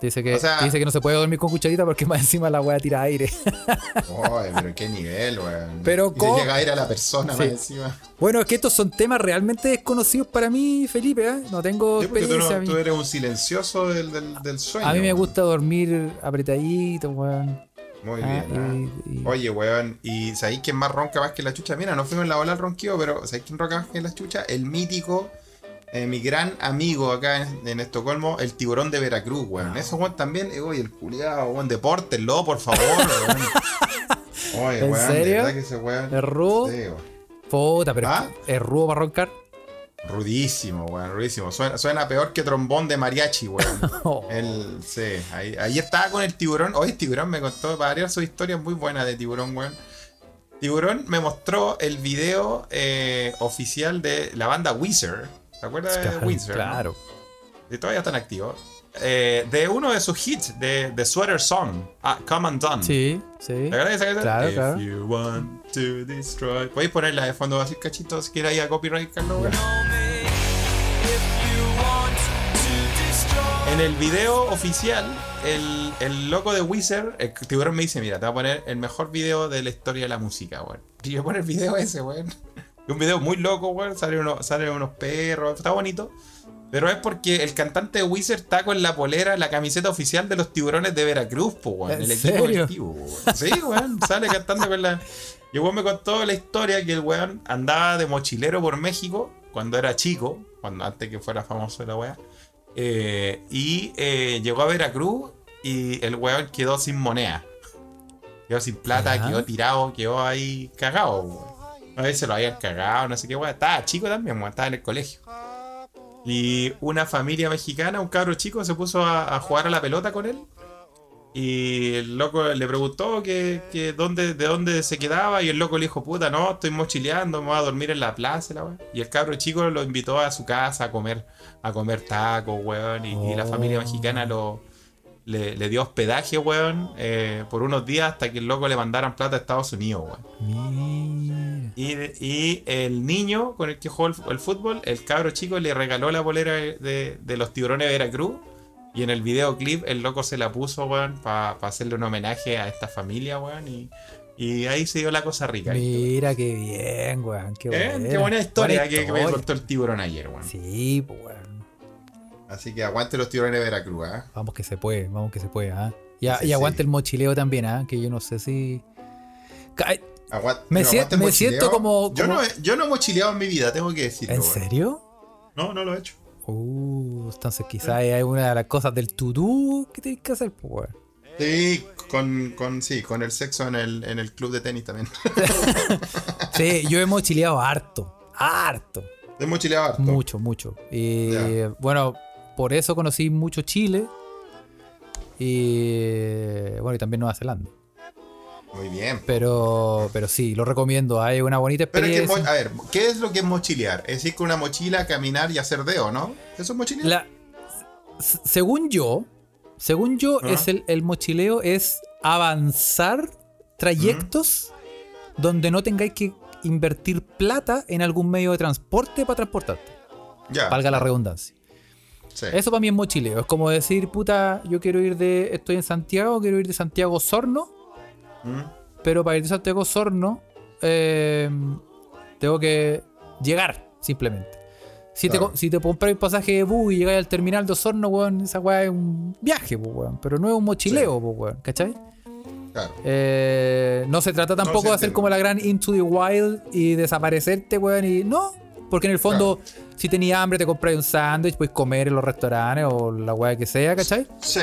Dice que, O sea- dice que no se puede dormir con cucharita porque más encima la weá tira aire. Oye, pero qué nivel, weón. Pero y llega a ir a la persona Sí. más encima. Bueno, es que estos son temas realmente desconocidos para mí, Felipe. ¿eh? No tengo porque tú, experiencia. no- tú eres un silencioso del, del, del sueño. a mí me weón. gusta dormir apretadito, weón. Muy Ah, bien. ah. y- y- Oye, weón, ¿y sabéis quién más ronca más que la chucha? Mira, no fuimos en la bola al ronquío, pero ¿sabéis quién ronca más que la chucha? El mítico, eh, mi gran amigo acá en, en Estocolmo, el tiburón de Veracruz, weón. Eso, weón, también, eh, oye, el culiado, weón, depórtenlo, por favor, weón. Oye, ¿En weón, serio? de verdad que ese weón. ¿Es rudo? Sí. Puta, pero ¿Ah? es, rudo para roncar. Rudísimo, weón, rudísimo. Suena, suena peor que trombón de mariachi, weón. Oh. El, sí, ahí, ahí estaba con el tiburón. Hoy tiburón me contó varias sus historias muy buenas de tiburón, weón. Tiburón me mostró el video eh, oficial de la banda Weezer. ¿Te acuerdas de Claro, no? claro. Y todavía están activos. Eh, de uno de sus hits, de The Sweater Song, ah, Come Undone. Sí, sí. ¿Te acuerdas de esa? Claro, If claro. you want to destroy. ¿Podéis ponerla de fondo así, cachitos? Si quiere ahí a copyright, Carlos? En el video oficial, el, el loco de Wizard, el tiburón me dice, mira, te voy a poner el mejor video de la historia de la música, weón. Y yo pongo el video ese, weón. Es un video muy loco, weón. Salen unos, salen unos perros, está bonito. Pero es porque el cantante de Wizard está con la polera, la camiseta oficial de los tiburones de Veracruz, po, weón. ¿En El equipo colectivo, weón. Sí, weón. Sale cantando con la... Y weón me contó la historia que el weón andaba de mochilero por México cuando era chico, cuando antes que fuera famoso la weá. Eh, y eh, llegó a Veracruz y el weón quedó sin moneda. Quedó sin plata, quedó tirado, quedó ahí cagado. weón. A veces lo habían cagado, no sé qué weón. Estaba chico también, weón, estaba en el colegio. Y una familia mexicana, un cabro chico, se puso a, a jugar a la pelota con él. Y el loco le preguntó que, que dónde, de dónde se quedaba. Y el loco le dijo, puta, no, estoy mochileando, me voy a dormir en la plaza. y La wea". y el cabro chico lo invitó a su casa a comer, a comer tacos, weón. Y, y la Oh. familia mexicana lo, le, le dio hospedaje, weón, eh, por unos días hasta que el loco le mandaran plata a Estados Unidos, weón. Y, y el niño con el que jugó el, el fútbol, el cabro chico, le regaló la bolera de, de los tiburones de Veracruz. Y en el videoclip el loco se la puso, weón, para hacerle un homenaje a esta familia, weón. Y, y ahí se dio la cosa rica. Mira qué bien, weón. Qué, ¿Eh? buena. Qué buena historia Buena que, que me contó el tiburón ayer, weón. Sí, pues, weón. Así que aguante los tiburones de Veracruz, ¿ah? Vamos que se puede, vamos que se puede, ¿ah? Y, a- Sí, y aguante sí. el mochileo también, ¿ah? Que yo no sé si. Ca- Aguante- Me aguante siento como- Yo, no, he- yo no he mochileado en mi vida, tengo que decirlo. ¿En serio? No, no lo he hecho. Uh, entonces quizás hay una de las cosas del to-do que tienes que hacer, pues. Sí, con, con, sí, con el sexo en el, en el club de tenis también. Sí, yo he mochileado harto, harto, He mochileado harto. mucho, mucho. Y bueno, por eso conocí mucho Chile. Y bueno, y también Nueva Zelanda. Muy bien. Pero, pero sí, lo recomiendo. Hay una bonita Pero es que, experiencia. a ver, ¿qué es lo que es mochilear? Es ir con una mochila, caminar y hacer deo, ¿no? ¿Eso es mochilear? La- según yo, según yo, es el, el mochileo es avanzar trayectos donde no tengáis que invertir plata en algún medio de transporte para transportarte. ya. Valga la redundancia. Sí. Eso para mí es mochileo. Es como decir, puta, yo quiero ir de. Estoy en Santiago, quiero ir de Santiago a Osorno, Mm, pero para ir de Santiago a Osorno, eh, tengo que llegar, simplemente. Si, Claro. te, si te compras un pasaje de bus y llegas al terminal de Osorno, weón, esa weá es un viaje, pues, weón. Pero no es un mochileo, pues, weón, ¿cachai? Claro. Eh, no se trata tampoco sí de hacer como la gran Into the Wild y desaparecerte, weón. Y no, porque en el fondo, si tenías hambre, te compras un sándwich, puedes comer en los restaurantes o la weá que sea, ¿cachai? Sí.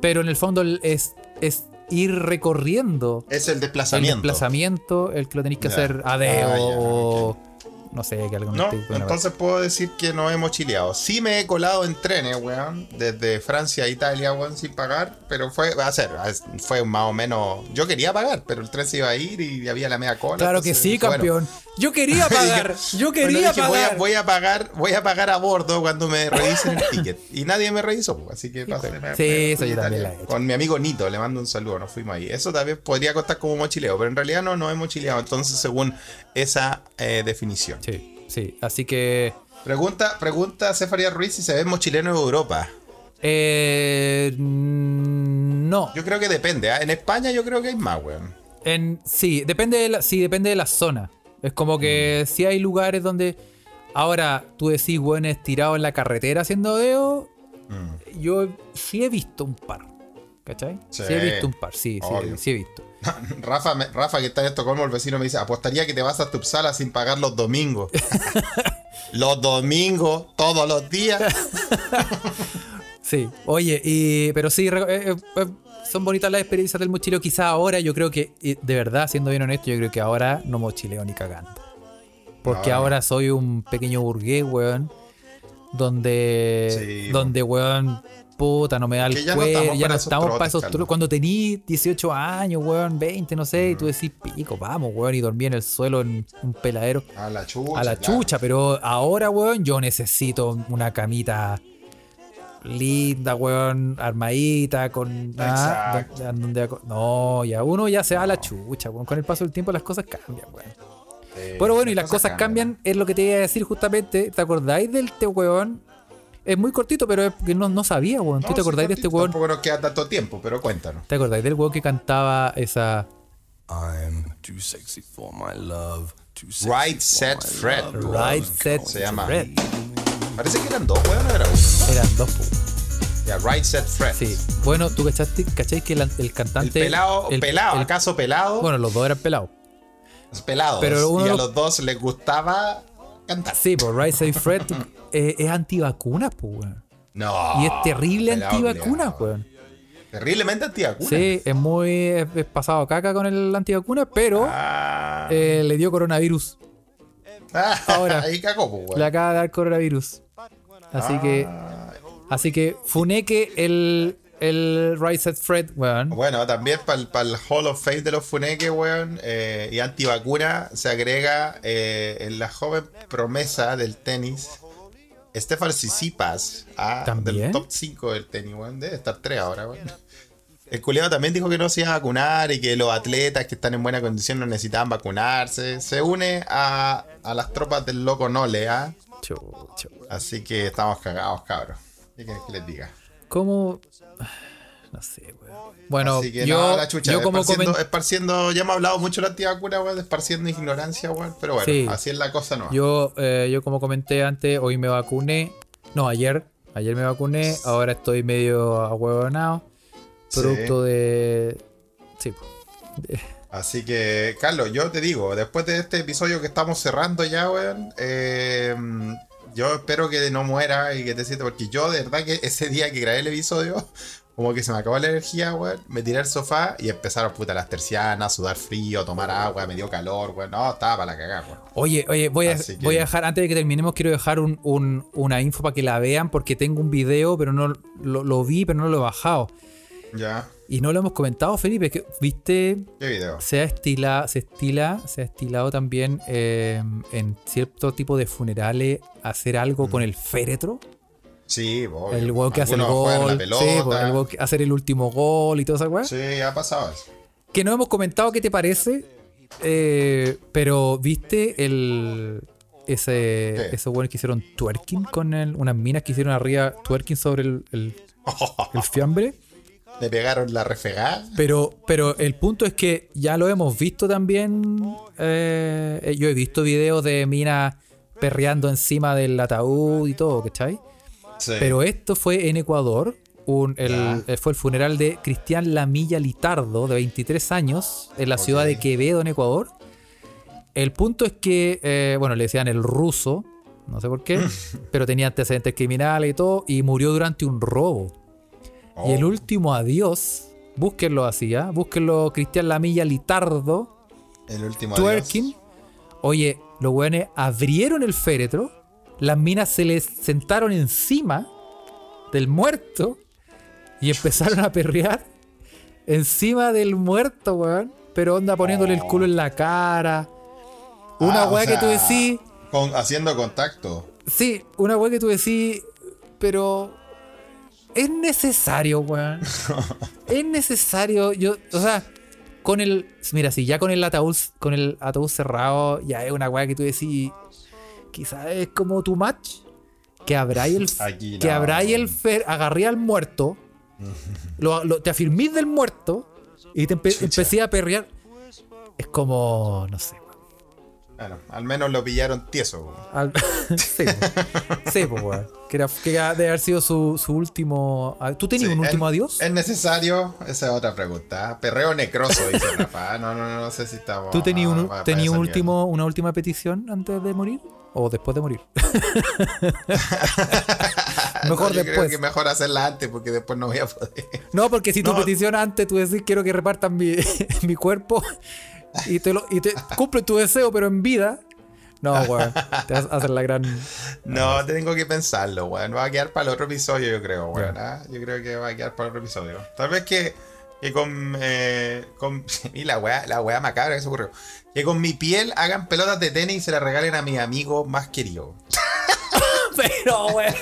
Pero en el fondo es, es ir recorriendo Es el el desplazamiento. desplazamiento, el que lo tenéis que hacer a deo Ah, o no sé, que algo No, tipo entonces puedo decir que no he mochileado. Sí me he colado en trenes, weón, desde Francia a Italia, weón, sin pagar, pero fue, va a ser, fue más o menos, yo quería pagar, pero el tren se iba a ir y había la media cola. Claro que sí, bueno. campeón. Yo quería pagar, yo Bueno, quería dije, voy a, pagar. voy a pagar, voy a pagar a bordo cuando me revisen el ticket. Y nadie me revisó, pues, así que pasé, me- Sí, me eso yo también Italia. la he hecho. Con mi amigo Nito, le mando un saludo, nos fuimos ahí. Eso también podría contar como mochileo, pero en realidad no, no es mochileado, entonces según esa eh, definición. Sí, sí. Así que. Pregunta, pregunta a Cefaria Ruiz si se ve mochileno en Europa. Eh, mm, no. Yo creo que depende. ¿ah? En España yo creo que hay más, weón. En, sí, depende de la, sí, depende de la zona. Es como que si hay lugares donde. Ahora, tú decís, bueno, estirado en la carretera haciendo deo. Mm. Yo sí he visto un par. ¿Cachai? Sí, he visto un par, sí, sí, sí he visto. Rafa, me- Rafa, que está en Estocolmo, el vecino me dice, apostaría que te vas a Tupsala sin pagar los domingos. los domingos, todos los días. Sí, oye, y, pero sí, eh, eh, eh, son bonitas las experiencias del mochileo. Quizá ahora yo creo que, de verdad, siendo bien honesto, yo creo que ahora no mochileo ni cagando. Porque No, no. ahora soy un pequeño burgués, weón. Donde, Sí, donde, weón, puta, no me da el Que ya no cuero, estamos ya para no esos estamos para esos trotes. Cuando tení 18 años, weón, 20, no sé, y tú decís, pico, vamos, weón, y dormí en el suelo en un peladero A la chucha. a la claro. chucha, pero ahora, weón, yo necesito una camita linda, weón, armadita, con... ah, donde- no, ya uno ya se va a la chucha, weón. Con el paso del tiempo las cosas cambian, weón. Sí, Pero bueno, y las cosas cambian, cambian. es lo que te iba a decir justamente. ¿Te acordáis del este weón? Es muy cortito, pero es que no, no sabía, weón. ¿Tú No, te sí, acordáis de este weón? Tampoco nos queda tanto tiempo, pero cuéntanos. ¿Te acordáis del weón que cantaba esa I'm too sexy for my love. Too sexy Right, set, Fred. Right Set Se llama. Fred? Parece que eran dos, weón, era uno. Eran dos, po. Ya, Right Set Fred. Sí. Bueno, ¿tú cachaste, cacháis que el, el El cantante... pelado, el- pelado, el- ¿acaso pelado? Bueno, los dos eran pelados. Los pelados. pero uno y a lo- los dos les gustaba Sí, pues Right Safe Fred eh, es antivacunas, pues, weón. No. Y es terrible antivacunas, weón. Terriblemente antivacunas. Sí, es muy es, es pasado caca con el antivacunas, pero Ah. eh, le dio coronavirus. Ah, ahora. Ahí cagó, pues, weón. Le acaba de dar coronavirus. Así que, Ah. así que funeque el, el Right Safe Fred, weón. Bueno, también para el, Hall of Fame de los Funeques, weón, eh, y antivacuna se agrega eh, en la joven promesa del tenis, Stefan Tsitsipas, ah, del top 5 del tenis, weón. Debe estar 3 ahora, weón. El culiado también dijo que no se iba a vacunar y que los atletas que están en buena condición no necesitaban vacunarse. Se une a, a las tropas del loco Nole, ¿ah? Así que estamos cagados, cabros. ¿Qué querés que les diga? ¿Cómo? No sé, weón. Bueno, Así que yo, no, la chucha, yo como esparciendo, esparciendo- ya hemos hablado mucho de la antivacuna, weón, esparciendo ignorancia, weón. Pero bueno, Sí. así es la cosa, ¿no? yo, eh, yo como comenté antes, hoy me vacuné. No, ayer. Ayer me vacuné. Ahora estoy medio ahuevonado. Sí. Producto de. Sí. Así que, Carlos, yo te digo, después de este episodio que estamos cerrando ya, weón, eh, yo espero que no muera y que te sientas, porque yo de verdad que ese día que grabé el episodio, como que se me acabó la energía, weón, me tiré al sofá y empezaron, puta, las tercianas, sudar frío, tomar agua, me dio calor, weón, no, estaba para la cagada, weón. Oye, oye, voy a, que- voy a dejar, antes de que terminemos, quiero dejar un- un- una info para que la vean, porque tengo un video, pero no lo, lo vi, pero no lo he bajado. Ya, Y no lo hemos comentado, Felipe, que viste, qué video. se ha estila, se estila, se ha estilado también eh, en cierto tipo de funerales hacer algo con el féretro. Sí, obvio. El weón que hace el gol. sí, pues, el weón que hacer el último gol y toda esa weá. Sí, ha pasado eso. Que no hemos comentado qué te parece. eh, pero viste el. Ese, ¿Qué? esos weones que hicieron twerking con el, unas minas que hicieron arriba twerking sobre el, el, el fiambre. Le pegaron la refegada. Pero, pero el punto es que ya lo hemos visto también. eh, yo he visto videos de minas perreando encima del ataúd y todo, ¿cachai? Sí. Pero esto fue en Ecuador. un- el- Ya. eh, fue el funeral de Cristian Lamilla Litardo, de 23 años, en la ciudad de Quevedo, en Ecuador. El punto es que, eh, bueno, le decían el ruso, no sé por qué, pero tenía antecedentes criminales y todo, y murió durante un robo. Y el Oh. último adiós, búsquenlo así, ¿ah? Búsquenlo Cristian Lamilla Litardo, El último twerking. adiós. Oye, los weones abrieron el féretro, las minas se les sentaron encima del muerto y empezaron a perrear encima del muerto, weón. Pero onda poniéndole el culo en la cara. Una Ah, weá que tú decís. con- haciendo contacto. Sí, una weá que tú decís. Pero. Es necesario, weón. es necesario. Yo, o sea, con el. Mira, si ya con el ataúd, con el ataúd cerrado, ya es una weá que tú decís. Quizás es como tu match. Que abráis el. Aquí que el fer, agarré al muerto. lo, lo- te afirmís del muerto. Y te empe- empecé a perrear. Es como. No sé, al menos lo pillaron tieso. Al- sí, sí, weón. Que, era, que debe haber sido su, su último. ah, ¿Tú tenías Sí, un ¿es- último adiós? ¿Es necesario? Esa es otra pregunta. Perreo necroso, dice Rafa. No, no, no, no sé si estamos. ¿Tú tenías, un, ah, último, una última petición antes de morir? ¿O después de morir? Mejor No, yo Creo después. que mejor hacerla antes porque después no voy a poder. No, porque si tu No. petición antes tú decís quiero que repartan mi, mi cuerpo y te, lo, y te cumple tu deseo, pero en vida. No, weón. Te vas a hacer la gran. No, tengo que pensarlo, weón. Va a quedar para el otro episodio, yo creo, weón. ¿ah? Yo creo que va a quedar para el otro episodio. Tal vez que, que con, eh, con. Y la weá, la weá macabra que se ocurrió. Que con mi piel hagan pelotas de tenis y se las regalen a mi amigo más querido. Pero, weón.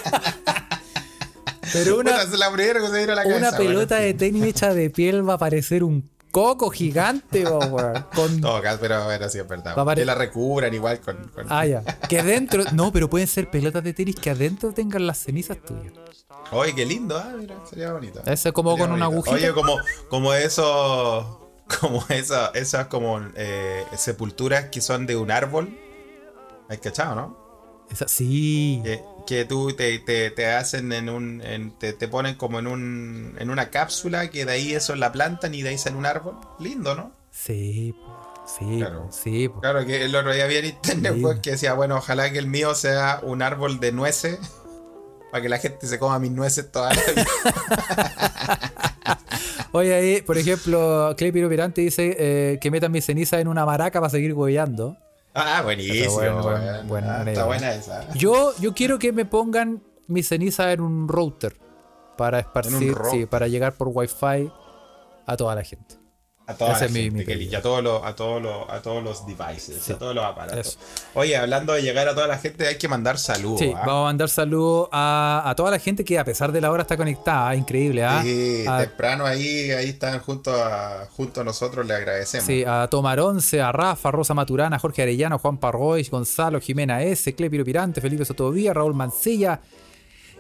Pero una, Puta, esa es la primera que se me vino a la cabeza. una pelota de tenis hecha de piel va a parecer un coco gigante, po, weón. Con No, pero bueno, sí es verdad. Que la recubran igual con. con- Ah, ya. Que adentro. No, pero pueden ser pelotas de tenis que adentro tengan las cenizas tuyas. Oye, qué lindo, ah, mira, sería bonito. Eso es como Sería con una bonito. agujita. Oye, como, como esos. Como esa- esas como eh, sepulturas que son de un árbol. ¿Has cachado, no? Esa- sí. Que, que tú te, te, te hacen en un. en- te, te ponen como en un. en una cápsula que de ahí eso la plantan y de ahí sale un árbol. Lindo, ¿no? Sí, sí, Claro. sí. Claro que el otro día en internet Sí. pues, que decía, bueno, ojalá que el mío sea un árbol de nueces. Para que la gente se coma mis nueces toda la vida. Oye, ahí, por ejemplo, Clay Piro Pirante dice eh, que metan mi ceniza en una maraca para seguir hueveando. Ah, buenísimo. Está bueno, buena Ah, está buena esa. Yo, yo quiero que me pongan mi ceniza en un router para esparcir, sí, para llegar por wifi a toda la gente. A toda Ese la mi- mi y a todos los, a todos los, a todos los devices, Sí. a todos los aparatos. Eso. Oye, hablando de llegar a toda la gente, hay que mandar saludos. Sí, ¿ah? vamos a mandar saludos a, a toda la gente que a pesar de la hora está conectada. Increíble, ¿ah? Sí, a, temprano ahí, ahí están junto a, junto a nosotros, le agradecemos. sí, a Tomar Once, a Rafa, Rosa Maturana, Jorge Arellano, Juan Parroy, Gonzalo, Jimena S, Clepiro Pirante, Felipe Sotovía, Raúl Mancilla,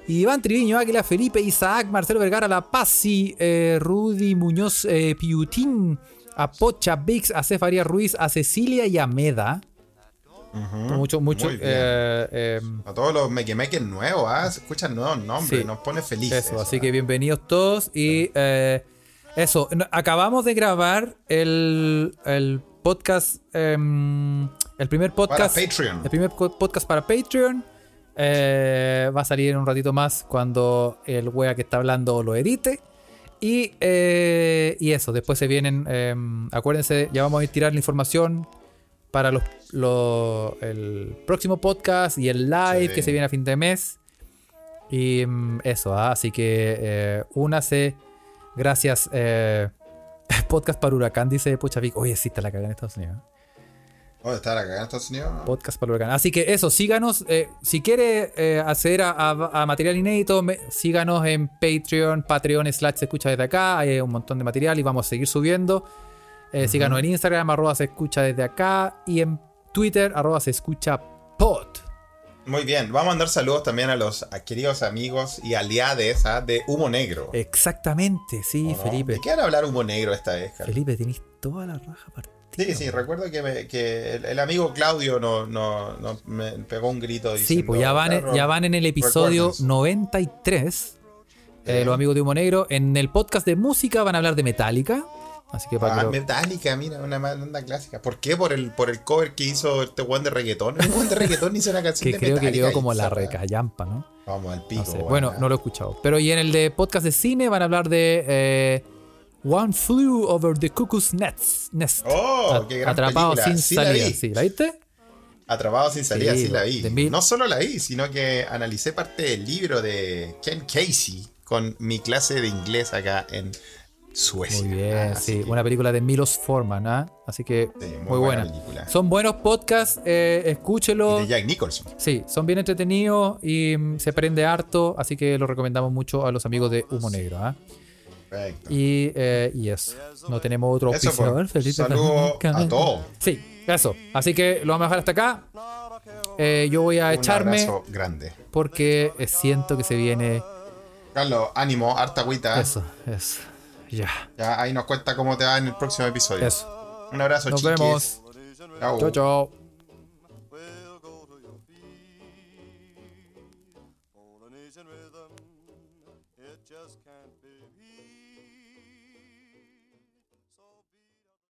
Iván Triviño, Águila, Felipe, Isaac, Marcelo Vergara, La Pazzi, eh, Rudy Muñoz, eh, Piutín, a Pocha, Vix, a Cefaría Ruiz, a Cecilia y a Meda. Mucho, mucho. eh, A todos los mequemeques nuevos, ¿ah? se escuchan nuevos nombres, Sí. nos pone felices. Eso, así que bienvenidos todos. Y eso, acabamos de grabar el, el podcast, em, el primer Para podcast. Patreon. El primer podcast para Patreon. Eh, va a salir en un ratito más cuando el wea que está hablando lo edite. Y, eh, y eso, después se vienen. em, acuérdense, ya vamos a ir tirar la información para los, los- el próximo podcast y el live Sí. que se viene a fin de mes. Y mm, eso, ah, así que eh, únase. Gracias. podcast para Huracán, dice Puchavic. Oye, sí, está la cagada en Estados Unidos. ¿Dónde está la cagada en Estados Unidos? Podcast para Huracán. Así que eso, síganos. eh, si quiere eh, acceder a, a- a material inédito, me- síganos en Patreon, Patreon slash se escucha desde acá. Hay un montón de material y vamos a seguir subiendo. Eh, Síganos en Instagram, arroba se escucha desde acá. Y en Twitter, arroba se escucha pod. Muy bien, vamos a mandar saludos también a los a queridos amigos y aliades ¿ah? de Humo Negro. Exactamente, sí. Felipe. ¿De qué van a hablar Humo Negro esta vez, Carlos? Felipe, tenéis toda la raja partida. Sí, sí, recuerdo que, me- que el, el amigo Claudio no, no, no- me pegó un grito Sí, pues ya van, "Carlos, ya van en el episodio recuérdense". 93. eh, los amigos de Humo Negro. En el podcast de música van a hablar de Metallica. Así que para Ah, que lo- Metallica, mira, una banda clásica. ¿Por qué? Por el, por el cover que hizo este weón de reggaetón. El weón de reggaetón hizo una canción que de creo que quedó como la recallampa, ¿no? Vamos al pico. No sé. weón. Bueno, no lo he escuchado. Pero y en el de podcast de cine van a hablar de eh, One Flew Over the Cuckoo's Nest. Nest. Oh, qué gran Atrapado película. sin Sí la salida. vi. Sí, ¿la viste? Atrapado sin salida, Sí, sí, la vi. mil- No solo la vi, sino que analicé parte del libro de Ken Casey con mi clase de inglés acá en Suecia. Muy bien, Ah, así sí. que- Una película de Milos Forman, ¿ah? Así que Sí, muy, buena. película. Son buenos podcasts, eh, escúchelo. Y de Jack Nicholson. Sí, son bien entretenidos y mm, se aprende harto, así que lo recomendamos mucho a los amigos de Humo Negro. ¿ah? Perfecto. Y, eh, y eso. No tenemos otro auspiciador. Felipe Saludo Blanca. a todos. Sí, eso. Así que lo vamos a dejar hasta acá. Eh, yo voy a Un echarme abrazo grande. porque eh, siento que se viene Carlos, ánimo, harta agüita. eso, eso. Ya, Ya ahí nos cuenta cómo te va en el próximo episodio. eso. Un abrazo, Nos chiquis. vemos. Chao. Chao,